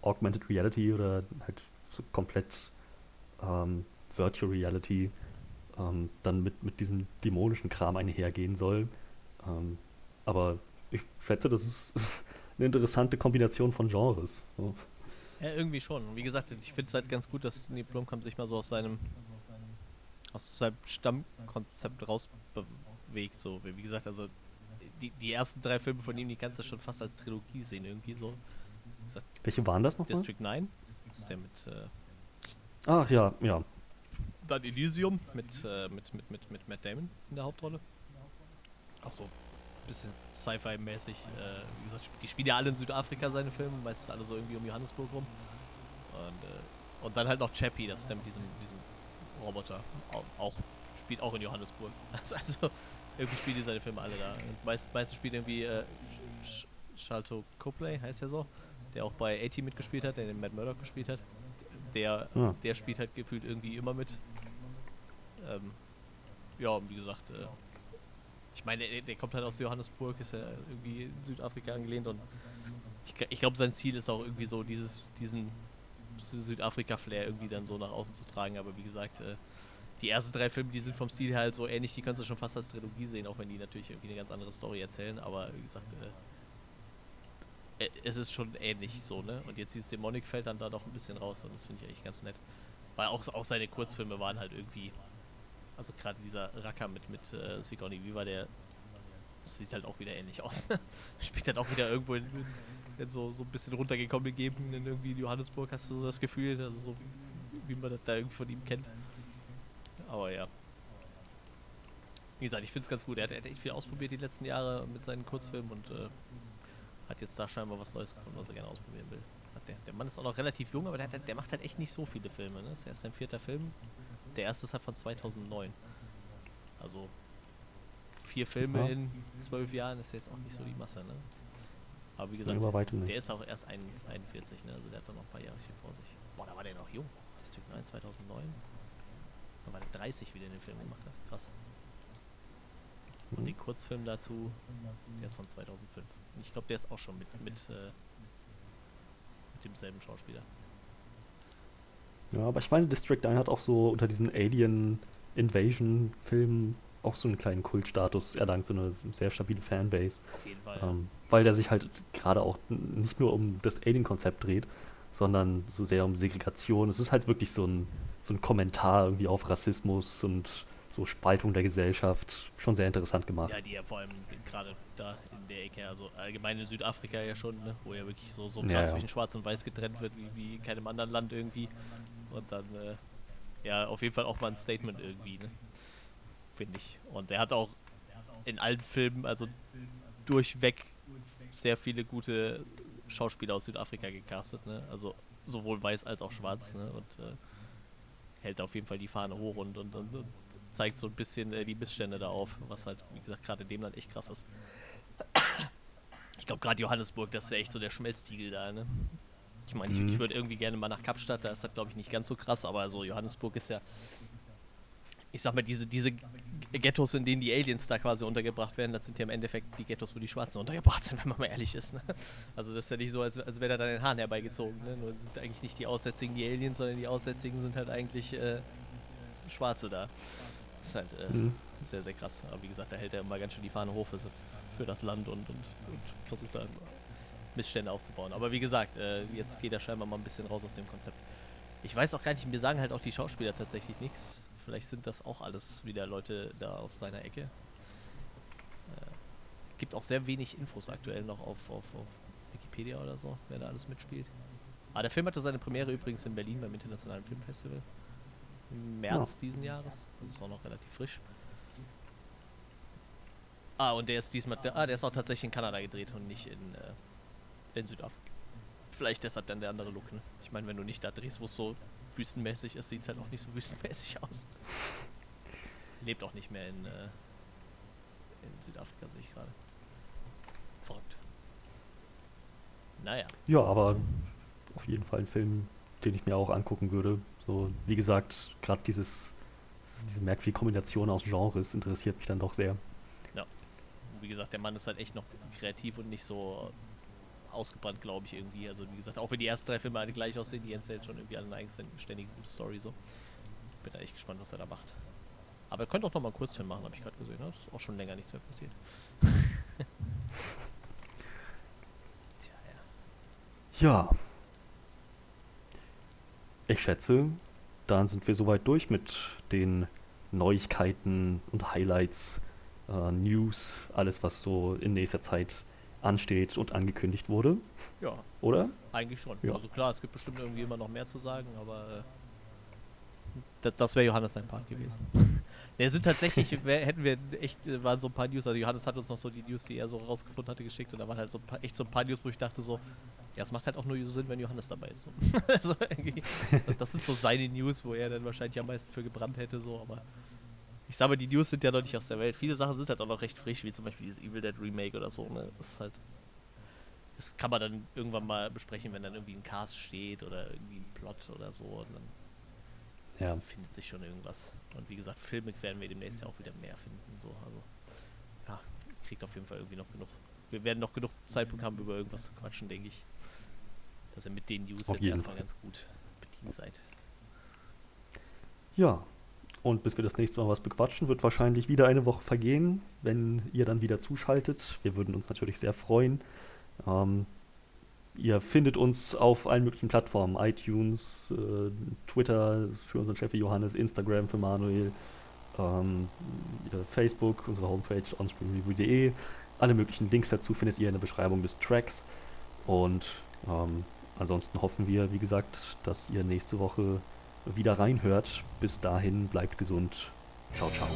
Augmented Reality oder halt so komplett ähm, Virtual Reality ähm, dann mit, mit diesem dämonischen Kram einhergehen soll. Ähm, aber ich schätze, das ist, eine interessante Kombination von Genres. So. Ja, irgendwie schon. Wie gesagt, ich finde es halt ganz gut, dass Neil Blomkamp sich mal so aus seinem aus seinem Stammkonzept rausbewegt. So, wie gesagt, also die, die ersten drei Filme von ihm, die kannst du schon fast als Trilogie sehen, irgendwie so. Welche waren das noch? District 9. Das ist der mit. Äh, Ach ja, ja. Dann Elysium mit, äh, mit, mit, mit, mit Matt Damon in der Hauptrolle. Auch so bisschen Sci-Fi-mäßig. Äh, wie gesagt, die spielen ja alle in Südafrika seine Filme, meistens alle so irgendwie um Johannesburg rum. Und, äh, und dann halt noch Chappie, das ist der mit diesem, diesem Roboter. Auch, auch, spielt auch in Johannesburg. Also, also irgendwie spielen die seine Filme alle da. Und meist, meistens spielt irgendwie äh, Shalto Copley, heißt er so, der auch bei A-Team mitgespielt hat, der den Matt Murdock gespielt hat. Der, ja. der spielt halt gefühlt irgendwie immer mit. Ähm, ja, wie gesagt, äh, ich meine, der, der, kommt halt aus Johannesburg, ist ja irgendwie in Südafrika angelehnt und ich, ich glaube, sein Ziel ist auch irgendwie so, dieses, diesen Südafrika-Flair irgendwie dann so nach außen zu tragen. Aber wie gesagt, äh, die ersten drei Filme, die sind vom Stil halt so ähnlich, die kannst du schon fast als Trilogie sehen, auch wenn die natürlich irgendwie eine ganz andere Story erzählen. Aber wie gesagt, äh, äh es ist schon ähnlich so, ne? Und jetzt dieses Dämonik fällt dann da doch ein bisschen raus und das finde ich eigentlich ganz nett. Weil auch, auch seine Kurzfilme waren halt irgendwie. Also gerade dieser Racker mit, mit äh, Sigourney Viva, der sieht halt auch wieder ähnlich aus. Spielt halt auch wieder irgendwo in, in, so, so ein bisschen runtergekommen gegeben in irgendwie Johannesburg, hast du so das Gefühl, also so wie man das da irgendwie von ihm kennt. Aber ja. Wie gesagt, ich finde es ganz gut. Er hat, er hat, echt viel ausprobiert die letzten Jahre mit seinen Kurzfilmen und äh, hat jetzt da scheinbar was Neues gefunden, was er gerne ausprobieren will. Der, der, Mann ist auch noch relativ jung, aber der, der, macht halt echt nicht so viele Filme. Ne? Das ist erst sein vierter Film. Der erste ist halt von 2009. Also vier Filme ja. in zwölf Jahren ist jetzt auch nicht so die Masse. Ne? Aber wie gesagt, der ist auch erst 41, ne? also der hat dann noch ein paar Jahre vor sich. Boah, da war der noch jung. District 9 2009. Da war der 30, wie der den Film gemacht hat. Krass. Und den Kurzfilm dazu, der ist von 2005. Und ich glaube, der ist auch schon mit, mit, äh, mit demselben Schauspieler. Ja, aber ich meine, District 9 hat auch so unter diesen Alien Invasion Filmen auch so einen kleinen Kultstatus erlangt, so eine sehr stabile Fanbase. Auf jeden Fall. Ähm, weil der sich halt gerade auch nicht nur um das Alien-Konzept dreht, sondern so sehr um Segregation. Es ist halt wirklich so ein, so ein Kommentar irgendwie auf Rassismus und so Spaltung der Gesellschaft. Schon sehr interessant gemacht. Ja, die ja vor allem gerade da in der Ecke, also allgemein in Südafrika ja schon, ne, wo ja wirklich so, so ja, ja. zwischen Schwarz und Weiß getrennt wird, wie, wie in keinem anderen Land irgendwie. Und dann, äh, ja, auf jeden Fall auch mal ein Statement irgendwie, ne? Finde ich. Und er hat auch in allen Filmen, also durchweg sehr viele gute Schauspieler aus Südafrika gecastet, ne? Also sowohl weiß als auch schwarz, ne? Und äh, hält auf jeden Fall die Fahne hoch und, und, und, und zeigt so ein bisschen äh, die Missstände da auf, was halt, wie gesagt, gerade in dem Land echt krass ist. Ich glaube, gerade Johannesburg, das ist ja echt so der Schmelztiegel da, ne? Ich meine, mhm. ich, ich würde irgendwie gerne mal nach Kapstadt, da ist das, glaube ich, nicht ganz so krass, aber so Johannesburg ist ja, ich sag mal, diese, diese Ghettos, in denen die Aliens da quasi untergebracht werden, das sind ja im Endeffekt die Ghettos, wo die Schwarzen untergebracht sind, wenn man mal ehrlich ist. Ne? Also das ist ja nicht so, als, als wäre da den Hahn herbeigezogen. Ne? Nur sind eigentlich nicht die Aussätzigen die Aliens, sondern die Aussätzigen sind halt eigentlich äh, Schwarze da. Das ist halt äh, mhm. sehr, sehr krass. Aber wie gesagt, da hält er immer ganz schön die Fahne hoch für, für das Land und, und, und versucht da Missstände aufzubauen. Aber wie gesagt, äh, jetzt geht er scheinbar mal ein bisschen raus aus dem Konzept. Ich weiß auch gar nicht, mir sagen halt auch die Schauspieler tatsächlich nichts. Vielleicht sind das auch alles wieder Leute da aus seiner Ecke. Äh, gibt auch sehr wenig Infos aktuell noch auf, auf, auf Wikipedia oder so, wer da alles mitspielt. Ah, der Film hatte seine Premiere übrigens in Berlin beim Internationalen Filmfestival. Im März ja. diesen Jahres. Das ist auch noch relativ frisch. Ah, und der ist diesmal. Ah, der ist auch tatsächlich in Kanada gedreht und nicht in, äh, in Südafrika. Vielleicht deshalb dann der andere Look, ne? Ich meine, wenn du nicht da drehst, wo es so wüstenmäßig ist, sieht es halt auch nicht so wüstenmäßig aus. Lebt auch nicht mehr in, äh, in Südafrika, sehe ich gerade. Verrückt. Naja. Ja, aber auf jeden Fall ein Film, den ich mir auch angucken würde. So, wie gesagt, gerade dieses, diese merkwürdige Kombination aus Genres interessiert mich dann doch sehr. Ja. Wie gesagt, der Mann ist halt echt noch kreativ und nicht so ausgebrannt, glaube ich, irgendwie. Also wie gesagt, auch wenn die ersten drei Filme alle gleich aussehen, die erzählen schon irgendwie alle eine eigenständige gute Story so. Bin da echt gespannt, was er da macht. Aber er könnte auch noch mal einen Kurzfilm machen, habe ich gerade gesehen. Ne? Das ist auch schon länger nichts mehr passiert. Tja, ja. Ja. Ich schätze, dann sind wir soweit durch mit den Neuigkeiten und Highlights äh, News, alles, was so in nächster Zeit ansteht und angekündigt wurde. Ja. Oder? Eigentlich schon. Ja. Also klar, es gibt bestimmt irgendwie immer noch mehr zu sagen, aber äh, das, das wäre Johannes sein Part gewesen. Der sind tatsächlich, wär, hätten wir echt, waren so ein paar News, also Johannes hat uns noch so die News, die er so rausgefunden hatte, geschickt und da waren halt so ein paar, echt so ein paar News, wo ich dachte so, ja, es macht halt auch nur Sinn, wenn Johannes dabei ist. So. also irgendwie, das sind so seine News, wo er dann wahrscheinlich am meisten für gebrannt hätte, so, aber ich sage mal, die News sind ja noch nicht aus der Welt. Viele Sachen sind halt auch noch recht frisch, wie zum Beispiel dieses Evil Dead Remake oder so, ne? Das ist halt. Das kann man dann irgendwann mal besprechen, wenn dann irgendwie ein Cast steht oder irgendwie ein Plot oder so. Und dann Ja. findet sich schon irgendwas. Und wie gesagt, Filme werden wir demnächst ja auch wieder mehr finden. So, also, ja, kriegt auf jeden Fall irgendwie noch genug. Wir werden noch genug Zeitpunkt haben, über irgendwas zu quatschen, denke ich. Dass ihr mit den News Auf jetzt erstmal Fall. ganz gut bedient seid. Ja. Und bis wir das nächste Mal was bequatschen, wird wahrscheinlich wieder eine Woche vergehen, wenn ihr dann wieder zuschaltet. Wir würden uns natürlich sehr freuen. Ähm, ihr findet uns auf allen möglichen Plattformen: iTunes, äh, Twitter für unseren Chef Johannes, Instagram für Manuel, ähm, äh, Facebook, unsere Homepage onscreenreview.de. Alle möglichen Links dazu findet ihr in der Beschreibung des Tracks. Und ähm, ansonsten hoffen wir, wie gesagt, dass ihr nächste Woche wieder reinhört. Bis dahin bleibt gesund. Ciao, ciao.